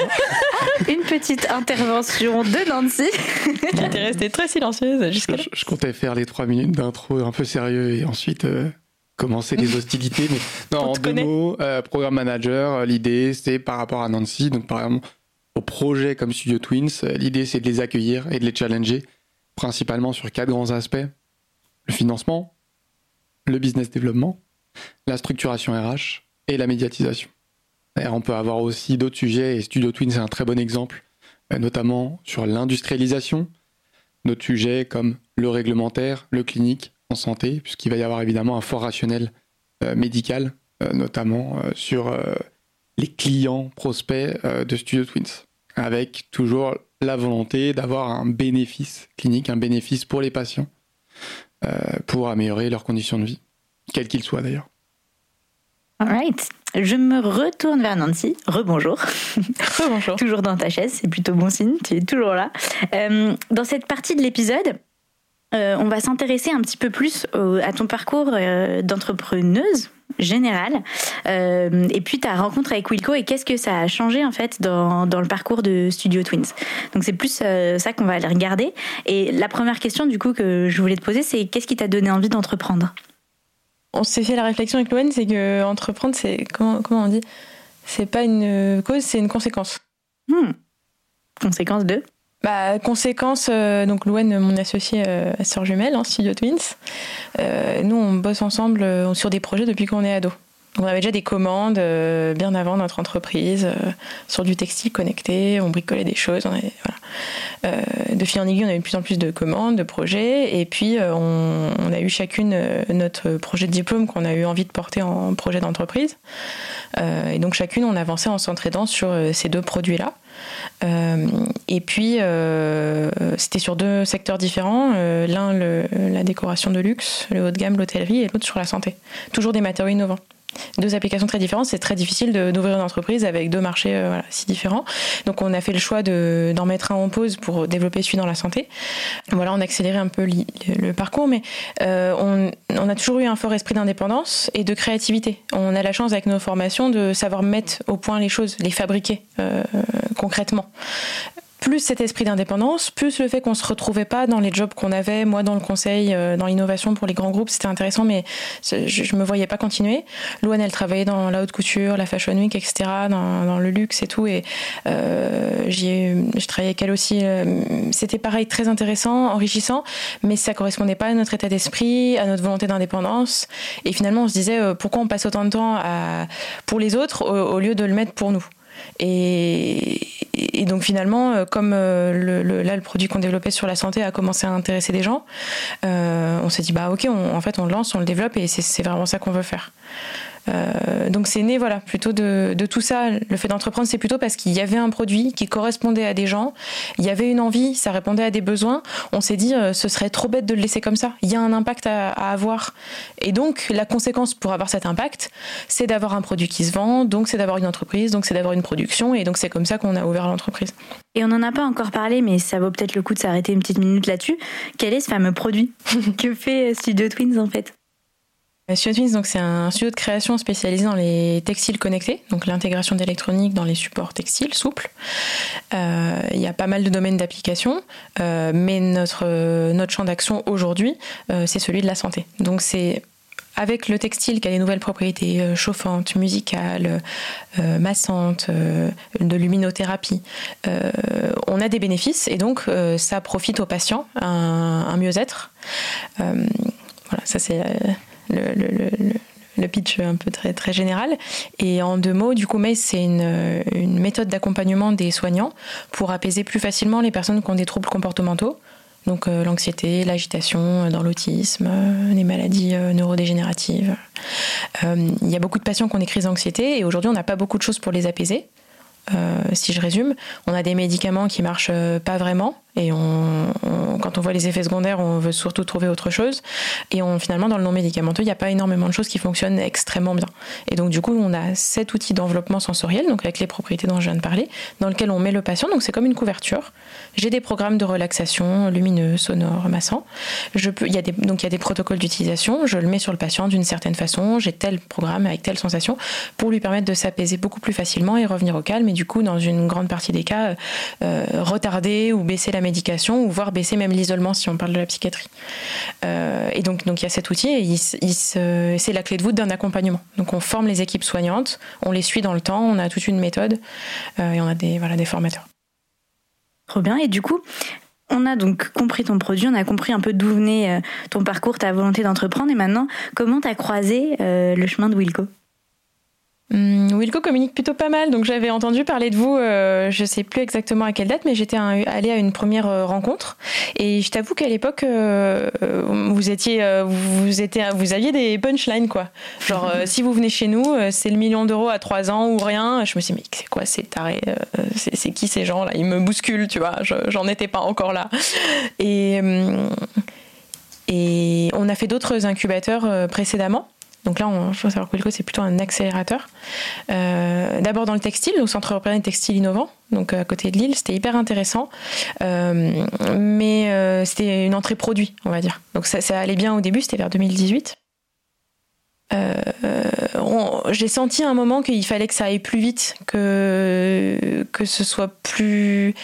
[LAUGHS] Une petite intervention de Nancy. [LAUGHS] qui était restée très silencieuse jusqu'à je, je, comptais faire les trois minutes d'intro un peu sérieux et ensuite euh, commencer les hostilités. Mais non, en deux mots, euh, programme manager, l'idée c'est par rapport à Nancy, donc par exemple au projet comme Studio Twins, l'idée c'est de les accueillir et de les challenger, principalement sur quatre grands aspects. Le financement, le business développement, la structuration RH et la médiatisation. on peut avoir aussi d'autres sujets, et Studio Twins est un très bon exemple, euh, notamment sur l'industrialisation, d'autres sujets comme le réglementaire, le clinique en santé, puisqu'il va y avoir évidemment un fort rationnel euh, médical, euh, notamment sur les clients prospects de Studio Twins avec toujours la volonté d'avoir un bénéfice clinique, un bénéfice pour les patients, euh, pour améliorer leurs conditions de vie, quels qu'ils soient d'ailleurs. Alright. Je me retourne vers Nancy. Rebonjour. Rebonjour. [LAUGHS] toujours dans ta chaise, c'est plutôt bon signe, tu es toujours là. Euh, dans cette partie de l'épisode, euh, on va s'intéresser un petit peu plus à ton parcours d'entrepreneuse générale euh, et puis ta rencontre avec Wilco et qu'est-ce que ça a changé en fait dans, dans le parcours de Studio Twins? Donc c'est plus euh, ça qu'on va aller regarder. Et la première question du coup que je voulais te poser, c'est qu'est-ce qui t'a donné envie d'entreprendre? On s'est fait la réflexion avec Loane, c'est que entreprendre, c'est comment, comment on dit? C'est pas une cause, c'est une conséquence. Hmm. Conséquence de? Bah, conséquence, euh, donc Louane, mon associé euh, sœur jumelle en Studio Twins, euh, nous on bosse ensemble sur des projets depuis qu'on est ado. On avait déjà des commandes bien avant notre entreprise sur du textile connecté, on bricolait des choses. De fil en aiguille, on a eu de plus en plus de commandes, de projets, et puis on, on, a eu chacune notre projet de diplôme qu'on a eu envie de porter en projet d'entreprise. et donc chacune, on avançait en s'entraidant sur ces deux produits-là. Euh, et puis, euh, c'était sur deux secteurs différents. Euh, l'un, la décoration de luxe, le haut de gamme, l'hôtellerie, et l'autre sur la santé. Toujours des matériaux innovants deux applications très différentes. C'est très difficile d'ouvrir une entreprise avec deux marchés euh, si différents. Donc on a fait le choix d'en mettre un en pause pour développer celui dans la santé. Voilà, on a accéléré un peu le parcours, mais euh, on, on, a toujours eu un fort esprit d'indépendance et de créativité. On a la chance avec nos formations de savoir mettre au point les choses, les fabriquer euh, concrètement plus cet esprit d'indépendance, plus le fait qu'on se retrouvait pas dans les jobs qu'on avait, moi dans le conseil, euh, dans l'innovation pour les grands groupes, c'était intéressant, mais je, je me voyais pas continuer. Louane, elle travaillait dans la haute couture, la fashion week, etc., dans, le luxe et tout, et euh, je travaillais avec elle aussi. Euh, c'était pareil, très intéressant, enrichissant, mais ça correspondait pas à notre état d'esprit, à notre volonté d'indépendance, et finalement on se disait euh, pourquoi on passe autant de temps à, pour les autres au lieu de le mettre pour nous? Et, donc finalement, euh, comme euh, le, là le produit qu'on développait sur la santé a commencé à intéresser des gens, euh, on s'est dit bah ok, en fait on le lance, on le développe et c'est vraiment ça qu'on veut faire. Euh, donc c'est né voilà plutôt de, tout ça. Le fait d'entreprendre, c'est plutôt parce qu'il y avait un produit qui correspondait à des gens, il y avait une envie, ça répondait à des besoins. On s'est dit euh, ce serait trop bête de le laisser comme ça. Il y a un impact à, à avoir. Et donc la conséquence pour avoir cet impact, c'est d'avoir un produit qui se vend, donc c'est d'avoir une entreprise, donc c'est d'avoir une production, et donc c'est comme ça qu'on a ouvert l'entreprise. Et on n'en a pas encore parlé, mais ça vaut peut-être le coup de s'arrêter une petite minute là-dessus. Quel est ce fameux produit [LAUGHS] que fait Studio Twins en fait? Studio Twins, donc c'est un studio de création spécialisé dans les textiles connectés, donc l'intégration d'électronique dans les supports textiles souples. Euh, il y a pas mal de domaines d'application, euh, mais notre champ d'action aujourd'hui, euh, c'est celui de la santé. Donc c'est avec le textile qui a des nouvelles propriétés chauffantes, musicales, massantes, de luminothérapie, on a des bénéfices et donc ça profite aux patients un, un mieux-être. voilà, ça c'est le, pitch un peu très, très général. Et en deux mots, du coup, mais c'est une, méthode d'accompagnement des soignants pour apaiser plus facilement les personnes qui ont des troubles comportementaux. Donc euh, l'anxiété, l'agitation dans l'autisme, euh, les maladies euh, neurodégénératives. Il y a beaucoup de patients qui ont des crises d'anxiété et aujourd'hui on n'a pas beaucoup de choses pour les apaiser. si je résume, on a des médicaments qui marchent pas vraiment et quand on voit les effets secondaires, on veut surtout trouver autre chose. Et finalement, dans le non médicamenteux, il n'y a pas énormément de choses qui fonctionnent extrêmement bien. Et donc, du coup, on a cet outil d'enveloppement sensoriel, donc avec les propriétés dont je viens de parler, dans lequel on met le patient. Donc, c'est comme une couverture. J'ai des programmes de relaxation lumineux, sonore, massant. Y a des, donc, il y a des protocoles d'utilisation. Je le mets sur le patient d'une certaine façon. J'ai tel programme avec telle sensation pour lui permettre de s'apaiser beaucoup plus facilement et revenir au calme. Et du coup, dans une grande partie des cas, euh, retarder ou baisser la ou voire baisser même l'isolement si on parle de la psychiatrie. Euh, et donc, donc il y a cet outil et c'est la clé de voûte d'un accompagnement. Donc on forme les équipes soignantes, on les suit dans le temps, on a toute une méthode euh, et on a des, voilà, des formateurs. Trop bien. Et du coup, on a donc compris ton produit, on a compris un peu d'où venait euh, ton parcours, ta volonté d'entreprendre. Et maintenant, comment tu as croisé le chemin de Wilco? Hum, Wilco communique plutôt pas mal, donc j'avais entendu parler de vous, euh, je sais plus exactement à quelle date, mais j'étais allée à une première euh, rencontre et je t'avoue qu'à l'époque euh, vous étiez, euh, vous étiez, vous aviez des punchlines quoi, genre si vous venez chez nous, c'est le million d'euros à trois ans ou rien. Je me suis dit mais c'est quoi ces tarés, c'est qui ces gens là, ils me bousculent, tu vois, j'en étais pas encore là et hum, et on a fait d'autres incubateurs précédemment. Donc là, il faut savoir que Wilco, c'est plutôt un accélérateur. Euh, D'abord dans le textile, au Centre européen de textile innovant, donc à côté de Lille. C'était hyper intéressant. Euh, mais euh, c'était une entrée produit, on va dire. Donc ça allait bien au début, c'était vers 2018. Euh, j'ai senti à un moment qu'il fallait que ça aille plus vite, que que ce soit plus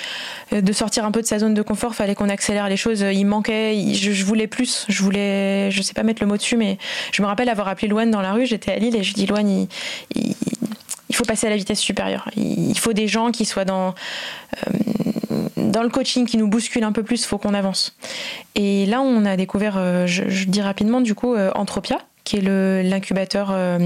de sortir un peu de sa zone de confort. Fallait qu'on accélère les choses. Il manquait, je, voulais plus. Je voulais, je sais pas mettre le mot dessus, mais je me rappelle avoir appelé Loane dans la rue. J'étais à Lille et je dis Loane, il, il, il, faut passer à la vitesse supérieure. Il faut des gens qui soient dans euh, dans le coaching qui nous bouscule un peu plus. Faut qu'on avance. Et là, on a découvert, euh, je, je dis rapidement du coup, Entropia qui est l'incubateur euh,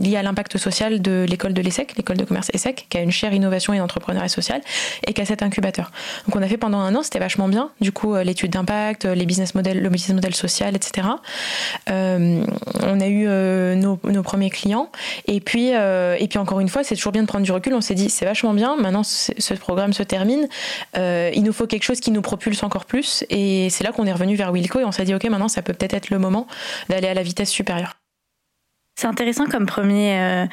lié à l'impact social de l'école de l'ESSEC, l'école de commerce ESSEC, qui a une chaire innovation et entrepreneuriat social, et qui a cet incubateur. Donc on a fait pendant un an, c'était vachement bien. Du coup, euh, l'étude d'impact, les business models, le business model social, etc. Euh, on a eu euh, nos, nos, premiers clients, et puis euh, et puis encore une fois, c'est toujours bien de prendre du recul. On s'est dit c'est vachement bien. Maintenant, ce programme se termine. il nous faut quelque chose qui nous propulse encore plus, et c'est là qu'on est revenu vers Wilco et on s'est dit ok, maintenant ça peut peut-être être le moment d'aller à la vitesse supérieure. C'est intéressant comme premier euh,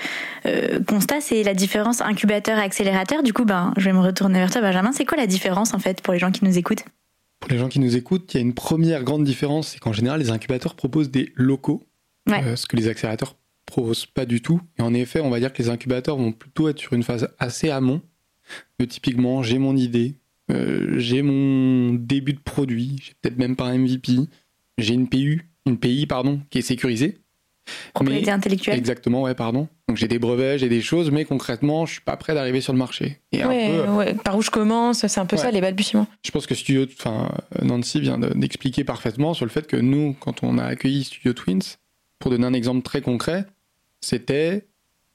euh, constat, c'est la différence incubateur-accélérateur. Du coup, ben, je vais me retourner vers toi, Benjamin. C'est quoi la différence en fait pour les gens qui nous écoutent? Pour les gens qui nous écoutent, il y a une première grande différence, c'est qu'en général, les incubateurs proposent des locaux, ouais. euh, ce que les accélérateurs proposent pas du tout. Et en effet, on va dire que les incubateurs vont plutôt être sur une phase assez amont. De typiquement, j'ai mon idée, j'ai mon début de produit, j'ai peut-être même pas un MVP, j'ai une PU, une PI pardon, qui est sécurisée. Propriété mais, intellectuelle. Exactement, ouais, pardon. Donc j'ai des brevets, j'ai des choses, mais concrètement, je suis pas prêt d'arriver sur le marché. Et ouais, un peu, ouais. Par où je commence, c'est un peu ouais. ça les balbutiements. Je pense que Studio, enfin Nancy vient d'expliquer parfaitement sur le fait que nous, quand on a accueilli Studio Twins, pour donner un exemple très concret, c'était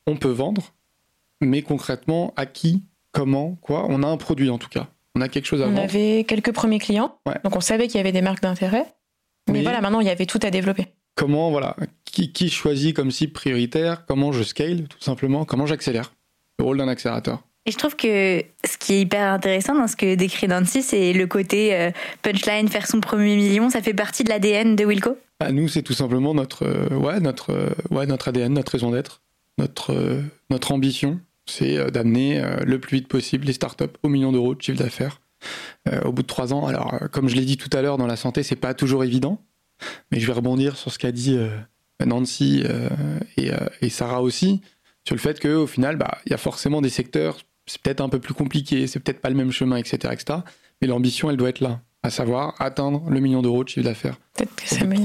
on peut vendre, mais concrètement à qui, comment, quoi. On a un produit en tout cas. On a quelque chose à on vendre. On avait quelques premiers clients, donc on savait qu'il y avait des marques d'intérêt. Mais, mais, voilà, maintenant il y avait tout à développer. Comment, voilà, qui, qui choisit comme cible prioritaire, comment je scale, tout simplement, comment j'accélère. Le rôle d'un accélérateur. Et je trouve que ce qui est hyper intéressant dans ce que décrit Nancy, c'est le côté euh, punchline, faire son premier million. Ça fait partie de l'ADN de Wilco? À bah, Nous, c'est tout simplement notre, euh, ouais, notre, euh, ouais, notre ADN, notre raison d'être, notre, notre ambition. C'est d'amener le plus vite possible les startups au million d'euros de chiffre d'affaires au bout de trois ans. Alors, comme je l'ai dit tout à l'heure, dans la santé, c'est pas toujours évident. Mais je vais rebondir sur ce qu'a dit Nancy et, et, Sarah aussi, sur le fait qu'au final, bah, il y a forcément des secteurs c'est peut-être un peu plus compliqué, c'est peut-être pas le même chemin, etc. etc. mais l'ambition, elle doit être là, à savoir atteindre le million d'euros de chiffre d'affaires. Peut-être que ça met...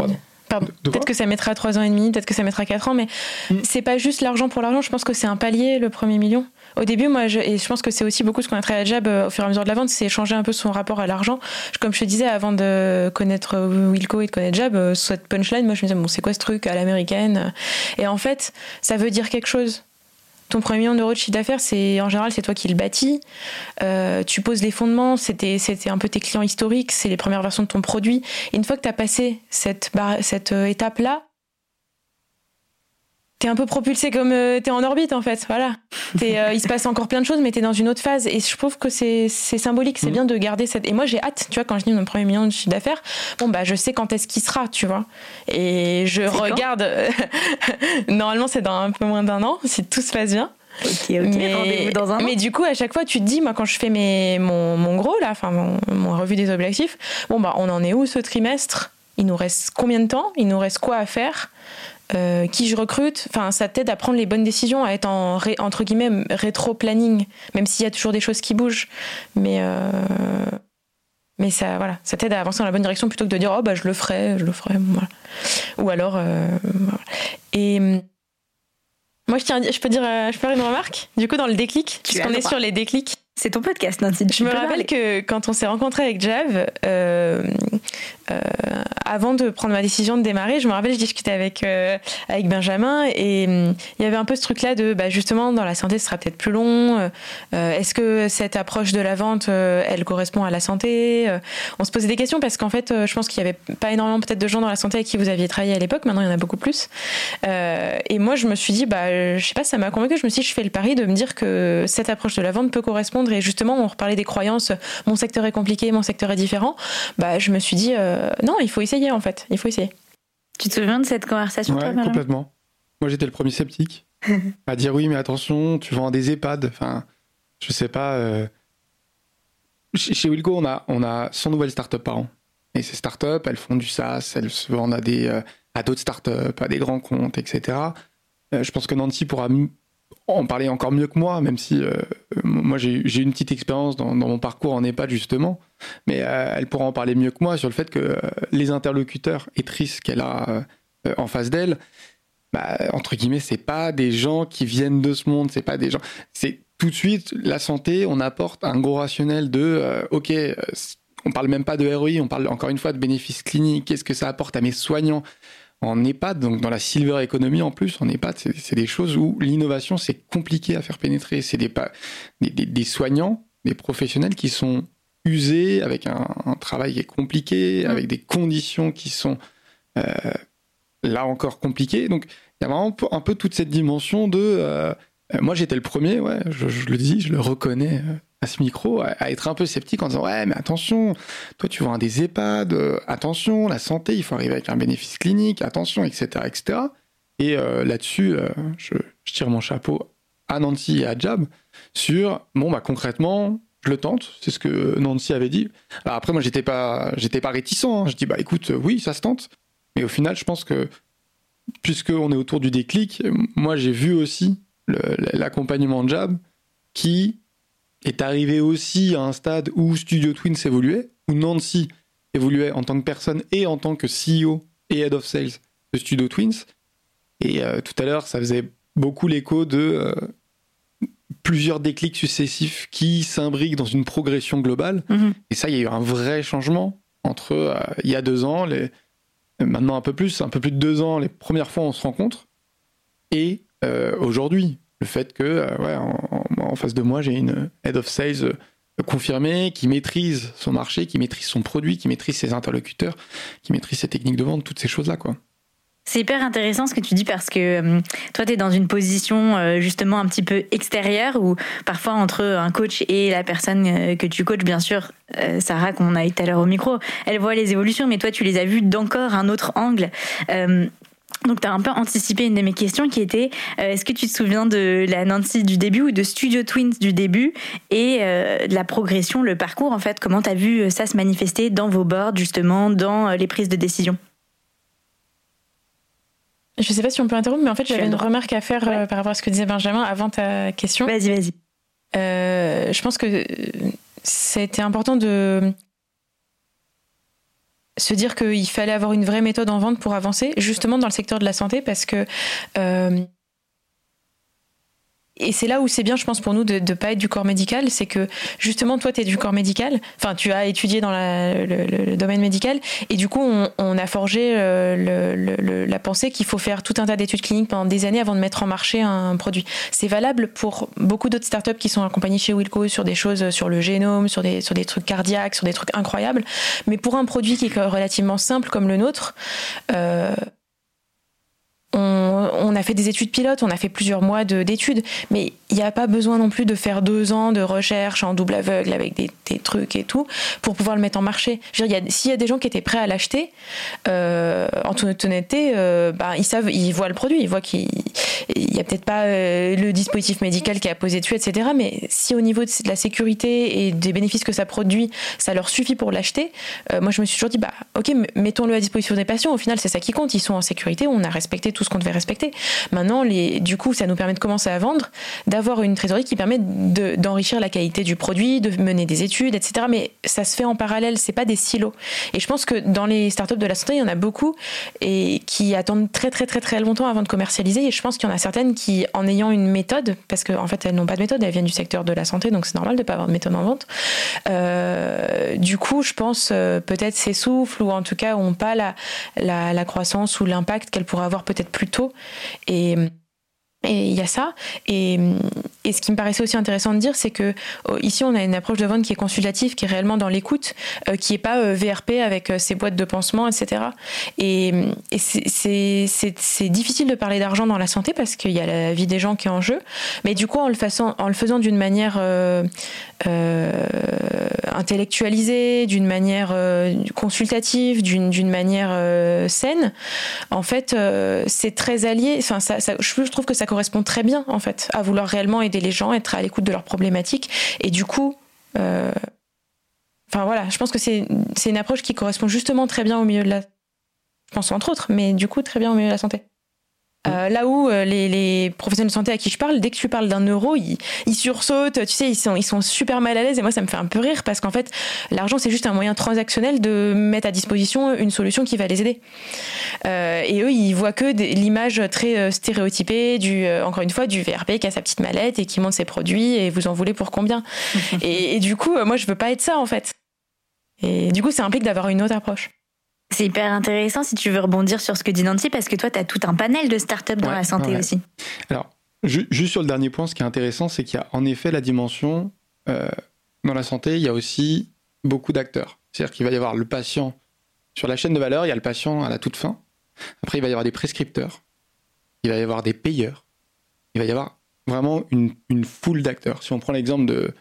Peut-être que ça mettra 3 ans et demi, peut-être que ça mettra 4 ans, mais mm. c'est pas juste l'argent pour l'argent. Je pense que c'est un palier, le premier million. Au début, moi, je, et je pense que c'est aussi beaucoup ce qu'on a travaillé à Jab euh, au fur et à mesure de la vente, c'est changer un peu son rapport à l'argent. Comme je te disais, avant de connaître euh, Wilco et de connaître Jab, euh, cette punchline, moi, je me disais, bon, c'est quoi ce truc à l'américaine Et en fait, ça veut dire quelque chose ton premier million d'euros de chiffre d'affaires, c'est en général c'est toi qui le bâtis. Euh, tu poses les fondements, c'était c'était un peu tes clients historiques, c'est les premières versions de ton produit. Une fois que tu as passé cette cette euh, étape là, t'es un peu propulsé comme euh, t'es en orbite en fait. Voilà. il se passe encore plein de choses, mais t'es dans une autre phase. Et je trouve que c'est symbolique. C'est mmh. bien de garder cette. Et moi j'ai hâte. Tu vois, quand je dis mon premier million de chiffre d'affaires, bon bah je sais quand est-ce qu'il sera, tu vois. Et je regarde. [LAUGHS] Normalement c'est dans un peu moins d'un an si tout se passe bien. Ok, ok, mais, dans un Mais du coup, à chaque fois, tu te dis, moi, quand je fais mes, mon, mon gros, là, enfin, mon, mon, revue des objectifs, bon, bah, on en est où ce trimestre? Il nous reste combien de temps? Il nous reste quoi à faire? Euh, qui je recrute, enfin, ça t'aide à prendre les bonnes décisions, à être en entre guillemets rétro-planning, même s'il y a toujours des choses qui bougent. Mais euh, mais ça, voilà, ça t'aide à avancer dans la bonne direction plutôt que de dire oh bah je le ferai, je le ferai, voilà. Ou alors euh, voilà. et moi je tiens, je peux dire, je peux faire une remarque? Du coup dans le déclic, puisqu'on est sur les déclics. C'est ton podcast, Nancy. Je me rappelle que quand on s'est rencontré avec Jav, euh, euh, avant de prendre ma décision de démarrer, je me rappelle, je discutais avec euh, avec Benjamin et il y avait un peu ce truc-là de, bah, justement, dans la santé, ce sera peut-être plus long. Est-ce que cette approche de la vente, elle correspond à la santé On se posait des questions parce qu'en fait, je pense qu'il y avait pas énormément peut-être de gens dans la santé avec qui vous aviez travaillé à l'époque. Maintenant, il y en a beaucoup plus. et moi, je me suis dit, bah, je sais pas, ça m'a convaincu. Je me suis dit, je fais le pari de me dire que cette approche de la vente peut correspondre et justement on reparlait des croyances. Mon secteur est compliqué mon secteur est différent. Bah je me suis dit euh, non il faut essayer en fait. Il faut essayer. Tu te souviens de cette conversation ouais, complètement. Moi j'étais le premier sceptique à dire oui mais attention tu vends des EHPAD. Enfin je sais pas euh, chez Wilco on a on a 100 nouvelles startups par an. Et ces startups elles font du SaaS elles se vendent à des euh, à d'autres startups à des grands comptes etc je pense que Nancy pourra en parler encore mieux que moi, même si euh, moi j'ai une petite expérience dans, mon parcours en EHPAD justement, mais euh, elle pourra en parler mieux que moi sur le fait que euh, les interlocuteurs et tristes qu'elle a en face d'elle, bah, entre guillemets, c'est pas des gens qui viennent de ce monde, c'est pas des gens, c'est tout de suite la santé, on apporte un gros rationnel de, ok, on parle même pas de ROI, on parle encore une fois de bénéfices cliniques, qu'est-ce que ça apporte à mes soignants en EHPAD, donc dans la silver economy en plus, en EHPAD, c'est des choses où l'innovation, c'est compliqué à faire pénétrer. C'est des, des, des, soignants, des professionnels qui sont usés, avec un, travail qui est compliqué, avec des conditions qui sont euh, là encore compliquées. Donc il y a vraiment un peu toute cette dimension de... Euh, moi j'étais le premier, ouais, je, le dis, je le reconnais euh, à ce micro à, être un peu sceptique en disant ouais mais attention toi tu vois un des EHPAD euh, attention la santé il faut arriver avec un bénéfice clinique attention etc etc et euh, là-dessus euh, je, tire mon chapeau à Nancy et à Jab sur bon bah concrètement je le tente c'est ce que Nancy avait dit. Alors après moi j'étais pas pas réticent hein. je dis bah écoute oui ça se tente. Mais au final je pense que puisque on est autour du déclic moi j'ai vu aussi l'accompagnement de Jab qui est arrivé aussi à un stade où Studio Twins évoluait, où Nancy évoluait en tant que personne et en tant que CEO et Head of Sales de Studio Twins. Et euh, tout à l'heure, ça faisait beaucoup l'écho de euh, plusieurs déclics successifs qui s'imbriquent dans une progression globale. Mhm. Et ça, il y a eu un vrai changement entre euh, il y a deux ans, les, maintenant un peu plus, un peu plus de deux ans, les premières fois on se rencontre, et aujourd'hui le fait que, euh, ouais, en, face de moi, j'ai une head of sales euh, confirmée qui maîtrise son marché, qui maîtrise son produit, qui maîtrise ses interlocuteurs, qui maîtrise ses techniques de vente, toutes ces choses-là, quoi. C'est hyper intéressant ce que tu dis parce que euh, toi, tu es dans une position euh, justement un petit peu extérieure où parfois entre un coach et la personne euh, que tu coaches, bien sûr, Sarah, qu'on a eu tout à l'heure au micro, elle voit les évolutions, mais toi, tu les as vues d'encore un autre angle. Donc, tu as un peu anticipé une de mes questions qui était est-ce que tu te souviens de la Nancy du début ou de Studio Twins du début et de la progression, le parcours en fait? Comment tu as vu ça se manifester dans vos boards, justement, dans les prises de décision? Je sais pas si on peut interrompre, mais en fait, j'avais une remarque à faire euh, par rapport à ce que disait Benjamin avant ta question. Vas-y, vas-y. Euh, je pense que c'était important de se dire qu'il fallait avoir une vraie méthode en vente pour avancer, justement dans le secteur de la santé, parce que euh, et c'est là où c'est bien, je pense, pour nous de ne pas être du corps médical, c'est que justement, toi, tu es du corps médical, enfin, tu as étudié dans le, domaine médical, et du coup, on, a forgé euh, la pensée qu'il faut faire tout un tas d'études cliniques pendant des années avant de mettre en marché un produit. C'est valable pour beaucoup d'autres startups qui sont accompagnées chez Wilco sur des choses sur le génome, sur des, sur des trucs cardiaques, sur des trucs incroyables, mais pour un produit qui est relativement simple comme le nôtre, euh, on, a fait des études pilotes, on a fait plusieurs mois d'études, mais il n'y a pas besoin non plus de faire deux ans de recherche en double aveugle avec des, trucs et tout pour pouvoir le mettre en marché. S'il y a des gens qui étaient prêts à l'acheter, euh, en toute honnêteté, euh, bah, ils savent, ils voient le produit, ils voient qu'il n'y a peut-être pas euh, le dispositif médical qui a posé dessus, etc. Mais si au niveau de la sécurité et des bénéfices que ça produit, ça leur suffit pour l'acheter, moi je me suis toujours dit, bah ok, mettons-le à disposition des patients. Au final, c'est ça qui compte. Ils sont en sécurité, on a respecté tout ce qu'on devait respecter. Maintenant, du coup, ça nous permet de commencer à vendre, d'avoir une trésorerie qui permet d'enrichir la qualité du produit, de mener des études, etc. Mais ça se fait en parallèle, c'est pas des silos. Et je pense que dans les startups de la santé, il y en a beaucoup et qui attendent très très très très longtemps avant de commercialiser. Et je pense qu'il y en a certaines qui, en ayant une méthode, parce qu'en en fait elles n'ont pas de méthode, elles viennent du secteur de la santé, donc c'est normal de pas avoir de méthode en vente. Euh, du coup, je pense euh, peut-être s'essoufflent ou en tout cas ont pas la, la, la croissance ou l'impact qu'elles pourraient avoir peut-être plus tôt. Et et il y a ça. Et, et, ce qui me paraissait aussi intéressant de dire, c'est que oh, ici, on a une approche de vente qui est consultative, qui est réellement dans l'écoute, euh, qui n'est pas euh, VRP avec euh, ses boîtes de pansement, etc. Et, c'est difficile de parler d'argent dans la santé parce qu'il y a la vie des gens qui est en jeu. Mais du coup, en le faisant, en le faisant d'une manière intellectualisée, d'une manière consultative, d'une manière saine, en fait, c'est très allié. Enfin, je trouve que ça correspond très bien en fait à vouloir réellement aider les gens, être à l'écoute de leurs problématiques et du coup. Euh, voilà, je pense que c'est une approche qui correspond justement très bien au milieu de la. Je pense entre autres, mais du coup très bien au milieu de la santé. Euh, là où euh, les, professionnels de santé à qui je parle, dès que tu parles d'un euro, ils, ils, sursautent, tu sais, ils sont, ils sont super mal à l'aise et moi ça me fait un peu rire parce qu'en fait l'argent c'est juste un moyen transactionnel de mettre à disposition une solution qui va les aider. Euh, et eux ils voient que l'image très stéréotypée du, encore une fois, du VRP qui a sa petite mallette et qui monte ses produits et vous en voulez pour combien? [LAUGHS] et, et, du coup moi je veux pas être ça en fait. Et du coup ça implique d'avoir une autre approche. C'est hyper intéressant si tu veux rebondir sur ce que dit Nancy, parce que toi, tu as tout un panel de startups dans la santé aussi. Alors, juste sur le dernier point, ce qui est intéressant, c'est qu'il y a en effet la dimension, euh, dans la santé, il y a aussi beaucoup d'acteurs. C'est-à-dire qu'il va y avoir le patient sur la chaîne de valeur, il y a le patient à la toute fin. Après, il va y avoir des prescripteurs, il va y avoir des payeurs, il va y avoir vraiment une, foule d'acteurs. Si on prend l'exemple de,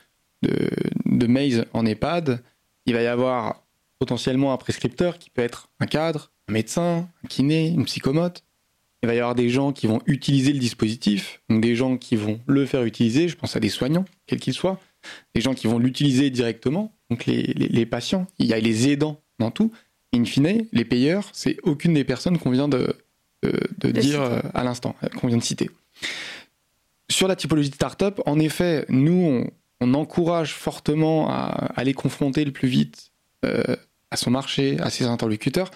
de, de Maze en EHPAD, il va y avoir potentiellement un prescripteur qui peut être un cadre, un médecin, un kiné, une psychomote. Il va y avoir des gens qui vont utiliser le dispositif, donc des gens qui vont le faire utiliser, je pense à des soignants, quels qu'ils soient, des gens qui vont l'utiliser directement, donc les, patients, il y a les aidants dans tout. In fine, les payeurs, c'est aucune des personnes qu'on vient de, dire euh, à l'instant, euh, qu'on vient de citer. Sur la typologie de start-up, en effet, nous, on, encourage fortement à, à, les confronter le plus vite euh, à son marché, à ses interlocuteurs.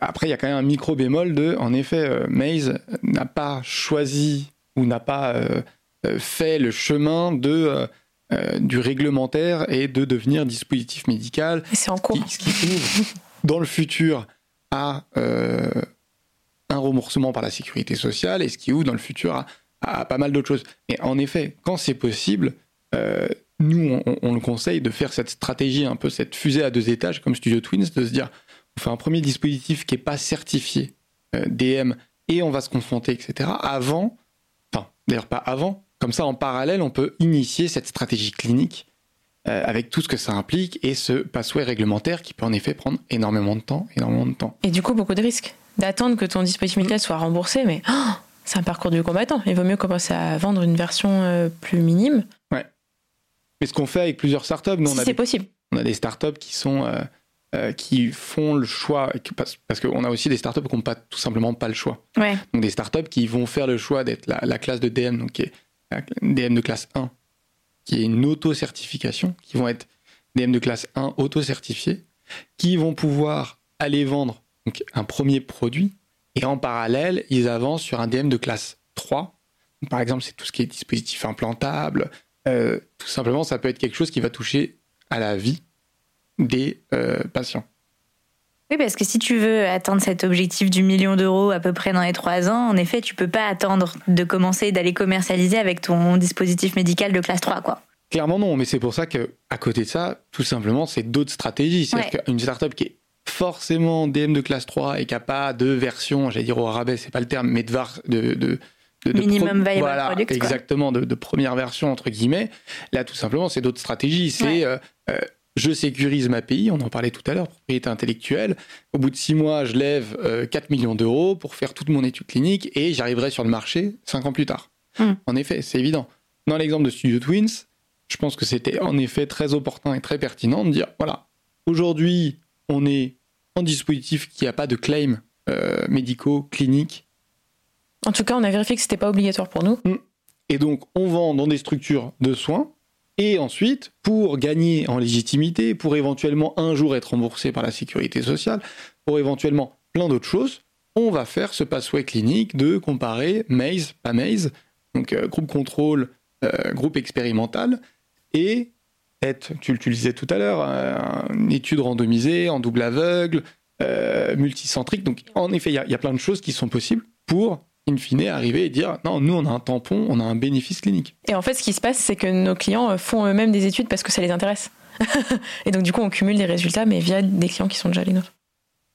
après, il y a quand même un micro bémol de, en effet, euh, Maze n'a pas choisi ou n'a pas euh, euh, fait le chemin de du réglementaire et de devenir dispositif médical. C'est en cours. Ce qui ouvre [LAUGHS] dans le futur à un remboursement par la sécurité sociale et ce qui ouvre dans le futur à, à pas mal d'autres choses. Mais en effet, quand c'est possible, nous, on, le conseille de faire cette stratégie, un peu cette fusée à deux étages comme Studio Twins, de se dire, on fait un premier dispositif qui n'est pas certifié DM et on va se confronter, etc. Avant, enfin, d'ailleurs pas avant, comme ça en parallèle, on peut initier cette stratégie clinique avec tout ce que ça implique et ce passway réglementaire qui peut en effet prendre énormément de temps, énormément de temps. Et du coup, beaucoup de risques d'attendre que ton dispositif médical soit remboursé, mais oh, c'est un parcours du combattant. Il vaut mieux commencer à vendre une version plus minime. Ouais. Mais ce qu'on fait avec plusieurs startups, nous, si c'est possible. On a des startups qui sont euh, qui font le choix, parce, qu'on a aussi des startups qui n'ont pas, tout simplement pas le choix. Ouais. Donc des startups qui vont faire le choix d'être la, classe de DM, donc qui est la DM de classe 1, qui est une auto-certification, qui vont être DM de classe 1 auto-certifiés, qui vont pouvoir aller vendre donc, un premier produit, et en parallèle, ils avancent sur un DM de classe 3. par exemple, c'est tout ce qui est dispositif implantable. Euh, tout simplement, ça peut être quelque chose qui va toucher à la vie des euh, patients. Oui, parce que si tu veux atteindre cet objectif du million d'euros à peu près dans les trois ans, en effet, tu peux pas attendre de commencer d'aller commercialiser avec ton dispositif médical de classe 3, quoi. Clairement non, mais c'est pour ça que à côté de ça, tout simplement, c'est d'autres stratégies. C'est-à-dire qu'une startup qui est forcément DM de classe 3 et qui n'a pas de version, j'allais dire au rabais, c'est pas le terme, mais de, de, de, de minimum viable voilà, product, exactement de, première version entre guillemets. Là, tout simplement, c'est d'autres stratégies. C'est euh, euh, je sécurise ma pays, on en parlait tout à l'heure, propriété intellectuelle. Au bout de six mois, je lève 4 euh, millions d'euros pour faire toute mon étude clinique et j'arriverai sur le marché cinq ans plus tard. Hmm. En effet, c'est évident. Dans l'exemple de Studio Twins, je pense que c'était en effet très opportun et très pertinent de dire voilà, aujourd'hui, on est en dispositif qui n'a pas de claim euh, médicaux, cliniques. En tout cas, on a vérifié que ce n'était pas obligatoire pour nous. Hmm. Et donc, on vend dans des structures de soins et ensuite, pour gagner en légitimité, pour éventuellement un jour être remboursé par la sécurité sociale, pour éventuellement plein d'autres choses, on va faire ce passway clinique de comparer MAZE, pas MAZE, donc euh, groupe contrôle, euh, groupe expérimental, et être, tu, le disais tout à l'heure, une étude randomisée en double aveugle, euh, multicentrique. Donc en effet, il y, a plein de choses qui sont possibles pour in fine, arriver et dire non, nous on a un tampon, on a un bénéfice clinique. Et en fait, ce qui se passe, c'est que nos clients euh, font eux-mêmes des études parce que ça les intéresse. [LAUGHS] et donc, du coup, on cumule des résultats, mais via des clients qui sont déjà les nôtres.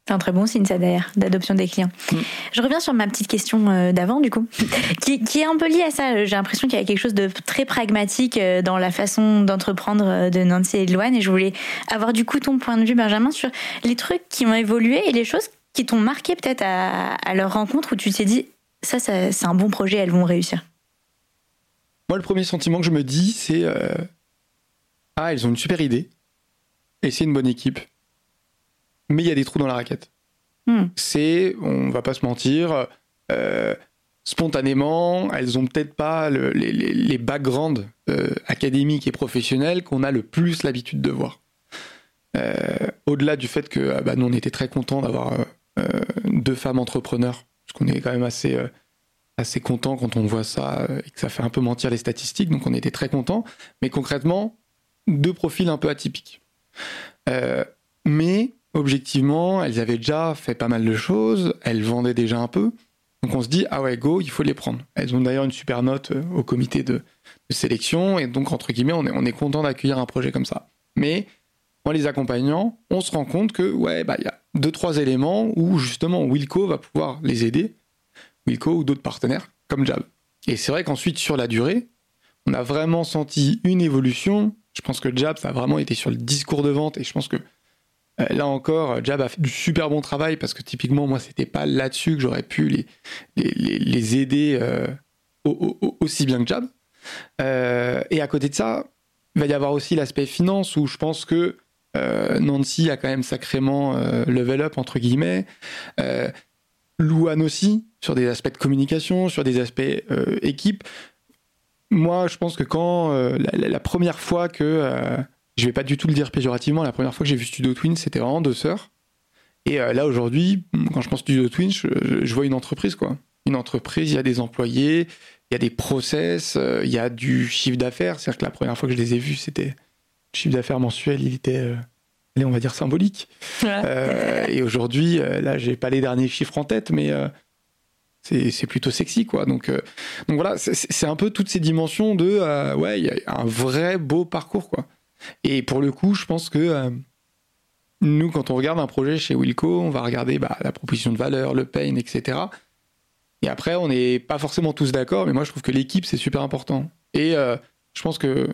C'est un très bon signe, ça d'ailleurs, d'adoption des clients. Mm. Je reviens sur ma petite question euh, d'avant, du coup, [LAUGHS] qui, est un peu liée à ça. J'ai l'impression qu'il y a quelque chose de très pragmatique euh, dans la façon d'entreprendre de Nancy et de Loane. Et je voulais avoir, du coup, ton point de vue, Benjamin, sur les trucs qui ont évolué et les choses qui t'ont marqué peut-être à, à, leur rencontre où tu t'es dit ça, c'est un bon projet, elles vont réussir Moi, le premier sentiment que je me dis, c'est euh, Ah, elles ont une super idée, et c'est une bonne équipe, mais il y a des trous dans la raquette. Hmm. C'est, on va pas se mentir, euh, spontanément, elles ont peut-être pas les, backgrounds euh, académiques et professionnels qu'on a le plus l'habitude de voir. Au-delà du fait que bah, nous, on était très contents d'avoir deux femmes entrepreneurs parce qu'on est quand même assez, euh, assez content quand on voit ça euh, et que ça fait un peu mentir les statistiques, donc on était très content. Mais concrètement, deux profils un peu atypiques. Euh, mais objectivement, elles avaient déjà fait pas mal de choses, elles vendaient déjà un peu. Donc on se dit, ah ouais, go, il faut les prendre. Elles ont d'ailleurs une super note au comité de, sélection, et donc entre guillemets, on est, on est content d'accueillir un projet comme ça. Mais en les accompagnant, on se rend compte que, ouais, bah, il y a deux, trois éléments où justement Wilco va pouvoir les aider, Wilco ou d'autres partenaires, comme Jab. Et c'est vrai qu'ensuite, sur la durée, on a vraiment senti une évolution. Je pense que Jab, ça a vraiment été sur le discours de vente, et je pense que euh, là encore, Jab a fait du super bon travail, parce que typiquement, moi, c'était pas là-dessus que j'aurais pu les, les, aider euh, aussi bien que Jab. Euh, et à côté de ça, il va y avoir aussi l'aspect finance, où je pense que Nancy a quand même sacrément euh, level up, entre guillemets. Euh, Louane aussi, sur des aspects de communication, sur des aspects équipe. Moi, je pense que quand la, première fois que, je vais pas du tout le dire péjorativement, la première fois que j'ai vu Studio Twin, c'était vraiment deux sœurs. Et là, aujourd'hui, quand je pense Studio Twin, je, vois une entreprise, quoi. Une entreprise, il y a des employés, il y a des process, il y a du chiffre d'affaires. C'est-à-dire que la première fois que je les ai vus, c'était chiffre d'affaires mensuel, il était, euh, on va dire, symbolique. Euh, et aujourd'hui, euh, là, j'ai pas les derniers chiffres en tête, mais c'est plutôt sexy, quoi. Donc, donc voilà, c'est un peu toutes ces dimensions de, ouais, il y a un vrai beau parcours, quoi. Et pour le coup, je pense que nous, quand on regarde un projet chez Wilco, on va regarder bah, la proposition de valeur, le pain, etc. Et après, on n'est pas forcément tous d'accord, mais moi, je trouve que l'équipe, c'est super important. Et euh, je pense que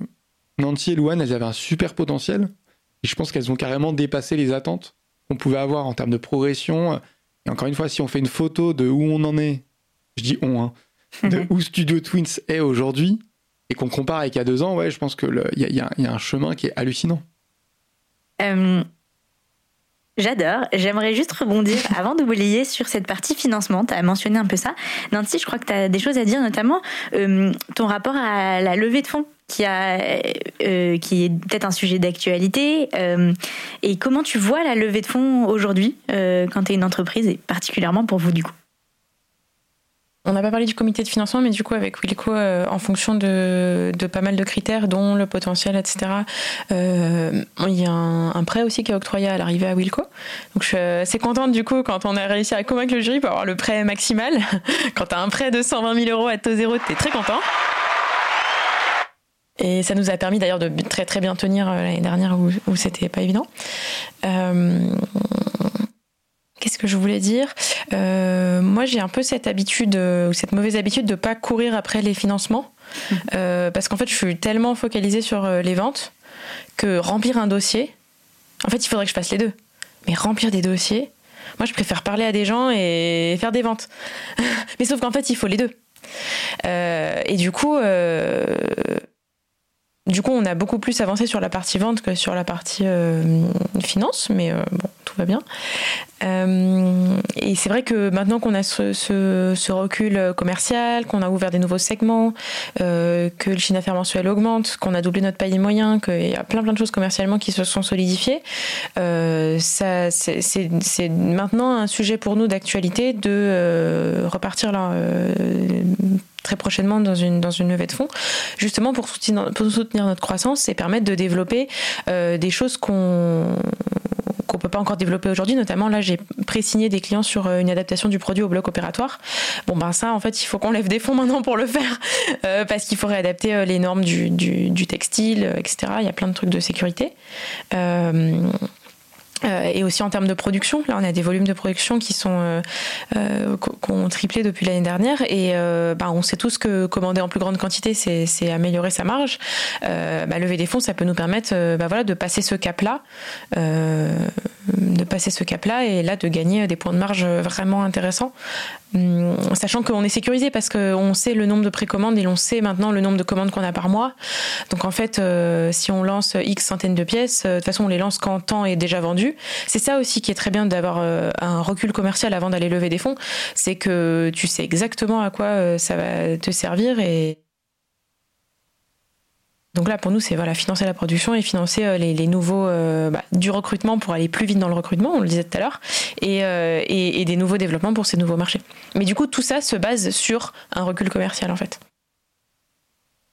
Nancy et Louane, elles avaient un super potentiel. Et je pense qu'elles ont carrément dépassé les attentes qu'on pouvait avoir en termes de progression. Et encore une fois, si on fait une photo de où on en est, je dis on, hein, [LAUGHS] de où Studio Twins est aujourd'hui, et qu'on compare avec il y a deux ans, ouais, je pense qu'il y, y, y, a un chemin qui est hallucinant. Euh, J'adore. J'aimerais juste rebondir [LAUGHS] avant d'oublier sur cette partie financement. Tu as mentionné un peu ça. Nancy, je crois que tu as des choses à dire, notamment euh, ton rapport à la levée de fonds qui, a, euh, qui est peut-être un sujet d'actualité. Euh, et comment tu vois la levée de fonds aujourd'hui euh, quand tu es une entreprise et particulièrement pour vous du coup? On n'a pas parlé du comité de financement, mais du coup, avec Wilco, en fonction de, pas mal de critères, dont le potentiel, etc., il y a un, un, prêt aussi qui est octroyé à l'arrivée à Wilco. Donc, je suis assez contente, du coup, quand on a réussi à convaincre le jury pour avoir le prêt maximal. [LAUGHS] quand tu as un prêt de 120 000 euros à taux zéro, tu es très content. Et ça nous a permis d'ailleurs de très très bien tenir euh, l'année dernière où, où c'était pas évident. Euh, Qu'est-ce que je voulais dire? Euh, Moi, j'ai un peu cette habitude, euh, ou cette mauvaise habitude de pas courir après les financements, mmh. euh, parce qu'en fait, je suis tellement focalisée sur euh, les ventes que remplir un dossier, en fait, il faudrait que je fasse les deux. Mais remplir des dossiers, moi, je préfère parler à des gens et faire des ventes. [LAUGHS] Mais sauf qu'en fait, il faut les deux. Euh, et du coup, du coup, on a beaucoup plus avancé sur la partie vente que sur la partie finance, mais bon, tout va bien. Euh, et c'est vrai que maintenant qu'on a ce, recul commercial, qu'on a ouvert des nouveaux segments, euh, que le chiffre d'affaires mensuel augmente, qu'on a doublé notre panier moyen, qu'il y a plein plein de choses commercialement qui se sont solidifiées, euh, ça, c'est, maintenant un sujet pour nous d'actualité de euh, repartir là euh, très prochainement dans une, dans une levée de fonds, justement pour soutenir, pour soutenir notre croissance et permettre de développer euh, des choses qu'on qu'on peut pas encore développer aujourd'hui. Notamment, là, j'ai pré-signé des clients sur une adaptation du produit au bloc opératoire. Bon, ben ça, en fait, il faut qu'on lève des fonds maintenant pour le faire, [LAUGHS] euh, parce qu'il faudrait adapter les normes du, du, textile, etc. Il y a plein de trucs de sécurité. Euh, euh, et aussi en termes de production, là on a des volumes de production qui sont euh, euh, ont triplé depuis l'année dernière et euh, bah, on sait tous que commander en plus grande quantité c'est améliorer sa marge. Bah, lever des fonds ça peut nous permettre bah, voilà de passer ce cap là, de passer ce cap là et là de gagner des points de marge vraiment intéressants Hum, sachant qu'on est sécurisé parce qu'on sait le nombre de précommandes et l'on sait maintenant le nombre de commandes qu'on a par mois. Donc en fait, euh, si on lance X centaines de pièces, euh, de toute façon on les lance quand temps est déjà vendu. C'est ça aussi qui est très bien d'avoir euh, un recul commercial avant d'aller lever des fonds, c'est que tu sais exactement à quoi euh, ça va te servir donc là, pour nous, c'est voilà, financer la production et financer euh, les, nouveaux bah, du recrutement pour aller plus vite dans le recrutement, on le disait tout à l'heure, et, des nouveaux développements pour ces nouveaux marchés. Mais du coup, tout ça se base sur un recul commercial en fait.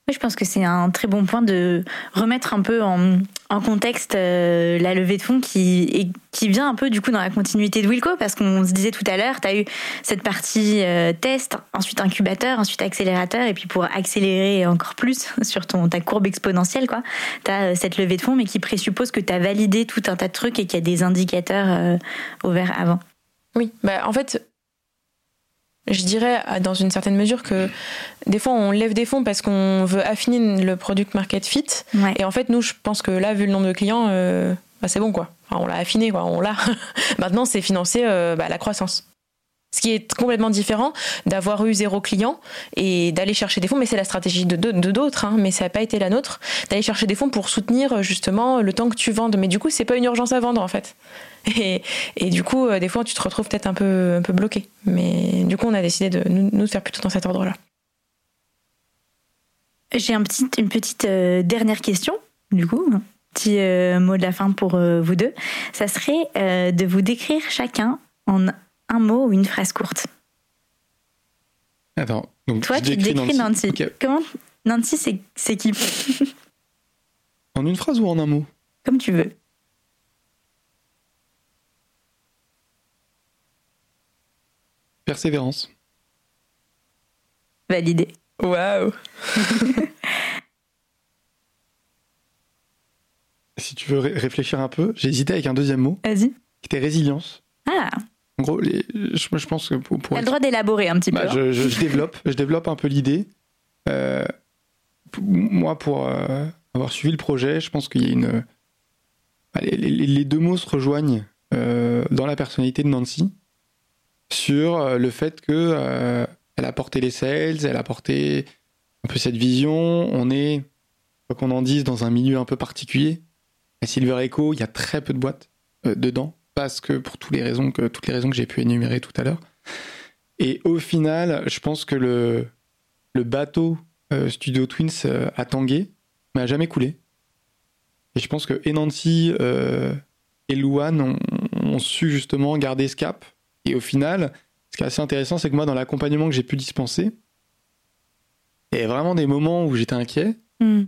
Oui, je pense que c'est un très bon point de remettre un peu en, contexte euh, la levée de fonds qui, vient un peu du coup dans la continuité de Wilco parce qu'on se disait tout à l'heure, tu as eu cette partie euh, test, ensuite incubateur, ensuite accélérateur et puis pour accélérer encore plus [LAUGHS] sur ton, ta courbe exponentielle, tu as euh, cette levée de fonds mais qui présuppose que tu as validé tout un tas de trucs et qu'il y a des indicateurs euh, ouverts avant. Oui, bah en fait, je dirais dans une certaine mesure que des fois on lève des fonds parce qu'on veut affiner le product market fit. Ouais. Et en fait, nous, je pense que là, vu le nombre de clients, euh, bah, c'est bon quoi. Enfin, on l'a affiné quoi, on l'a. [LAUGHS] Maintenant, c'est financer euh, bah, la croissance. Ce qui est complètement différent d'avoir eu zéro client et d'aller chercher des fonds, mais c'est la stratégie de d'autres, hein, mais ça n'a pas été la nôtre, d'aller chercher des fonds pour soutenir justement le temps que tu vendes. Mais du coup, c'est pas une urgence à vendre en fait. Et, et, du coup, des fois, tu te retrouves peut-être un peu, un peu bloqué. Mais du coup, on a décidé de nous, nous faire plutôt dans cet ordre-là. J'ai un petit, une petite euh, dernière question, du coup, un petit euh, mot de la fin pour euh, vous deux. Ça serait euh, de vous décrire chacun en un mot ou une phrase courte. Attends, donc toi, tu décris Nancy. Nancy. Okay. Comment Nancy, c'est qui? En une phrase ou en un mot? Comme tu veux. Persévérance. Validé. Waouh [LAUGHS] si tu veux réfléchir un peu, j'ai hésité avec un deuxième mot. Vas-y. Qui était résilience. Ah. En gros, les, je, je, pense que pour. pour T'as le droit d'élaborer un petit bah, peu. Je, je, développe, je développe un peu l'idée. Euh, moi, pour euh, avoir suivi le projet, je pense qu'il y a une. Bah, les, les, les, deux mots se rejoignent euh, dans la personnalité de Nancy sur euh, le fait que euh, elle a porté les sales, elle a porté un peu cette vision. On est, quoi qu'on en dise, dans un milieu un peu particulier. À Silver Echo, il y a très peu de boîtes euh, dedans, parce que pour toutes les raisons que, toutes les raisons que j'ai pu énumérer tout à l'heure. Et au final, je pense que le, le bateau Studio Twins euh, a tangué, mais a jamais coulé. Et je pense que Enancy et Luan ont, ont, su justement garder ce cap. Et au final, ce qui est assez intéressant, c'est que moi, dans l'accompagnement que j'ai pu dispenser, il y avait vraiment des moments où j'étais inquiet. Mm.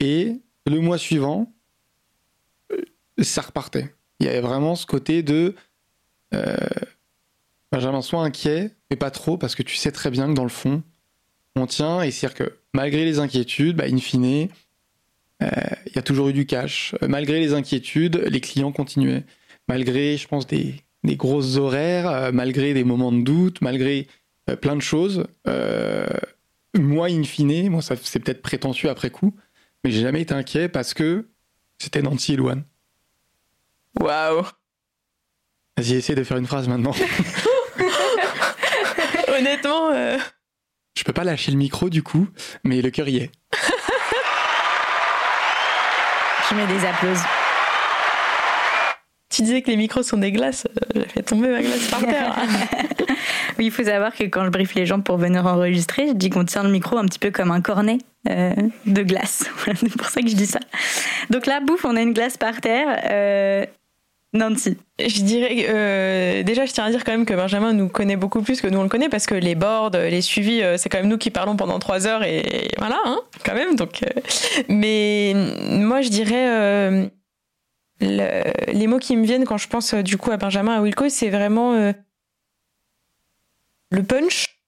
Et le mois suivant, ça repartait. Il y avait vraiment ce côté de euh, Benjamin, sois inquiet, mais pas trop, parce que tu sais très bien que dans le fond, on tient. Et c'est-à-dire que malgré les inquiétudes, bah, in fine, il euh, y a toujours eu du cash. Malgré les inquiétudes, les clients continuaient. Malgré, je pense, des, des grosses horaires, euh, malgré des moments de doute, malgré euh, plein de choses, moi, in fine, moi, ça, c'est peut-être prétentieux après coup, mais j'ai jamais été inquiet parce que c'était Nancy et Luan. Waouh Vas-y, essaie de faire une phrase maintenant. [LAUGHS] Honnêtement. Euh... Je peux pas lâcher le micro du coup, mais le cœur y est. Je mets des applaudissements. Tu disais que les micros sont des glaces, j'ai fait tomber ma glace par terre. [LAUGHS] oui, il faut savoir que quand je briefe les gens pour venir enregistrer, je dis qu'on tient le micro un petit peu comme un cornet euh, de glace. [LAUGHS] C'est pour ça que je dis ça. Donc là, bouffe, on a une glace par terre. Euh, Nancy. Je dirais euh, déjà, je tiens à dire quand même que Benjamin nous connaît beaucoup plus que nous on le connaît parce que les boards, les suivis, euh, c'est quand même nous qui parlons pendant trois heures et voilà, hein, quand même. Donc, euh, mais moi, je dirais euh, le, les mots qui me viennent quand je pense du coup à Benjamin, à Wilco, c'est vraiment euh, le punch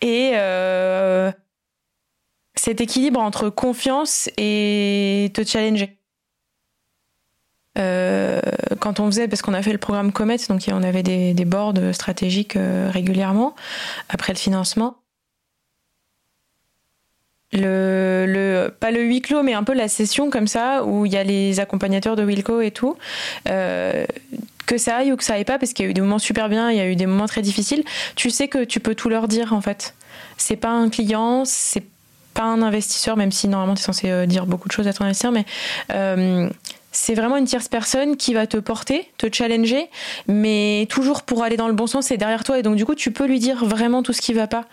et euh, cet équilibre entre confiance et te challenger. Euh, quand on faisait, parce qu'on a fait le programme Comet, donc on avait des, des boards stratégiques euh, régulièrement après le financement. Le, le, pas le huis clos, mais un peu la session comme ça, où il y a les accompagnateurs de Wilco et tout. Euh, que ça aille ou que ça aille pas, parce qu'il y a eu des moments super bien, il y a eu des moments très difficiles, tu sais que tu peux tout leur dire en fait. C'est pas un client, c'est pas un investisseur, même si normalement tu es censé dire beaucoup de choses à ton investisseur, mais euh, c'est vraiment une tierce personne qui va te porter, te challenger, mais toujours pour aller dans le bon sens et derrière toi. Et donc, du coup, tu peux lui dire vraiment tout ce qui va pas.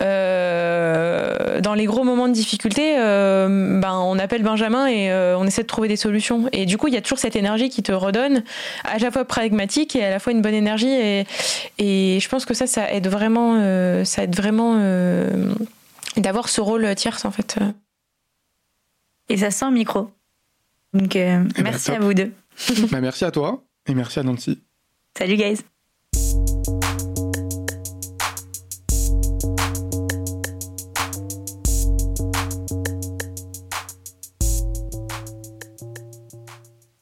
Euh, dans les gros moments de difficulté, euh, ben, on appelle Benjamin et euh, on essaie de trouver des solutions. Et du coup, il y a toujours cette énergie qui te redonne, à la fois pragmatique et à la fois une bonne énergie. Et, je pense que ça, ça aide vraiment, ça aide vraiment d'avoir ce rôle tierce, en fait. Et ça sent micro. Donc, euh, merci bah, à vous deux. bah, merci à toi et merci à Nancy. Salut, guys.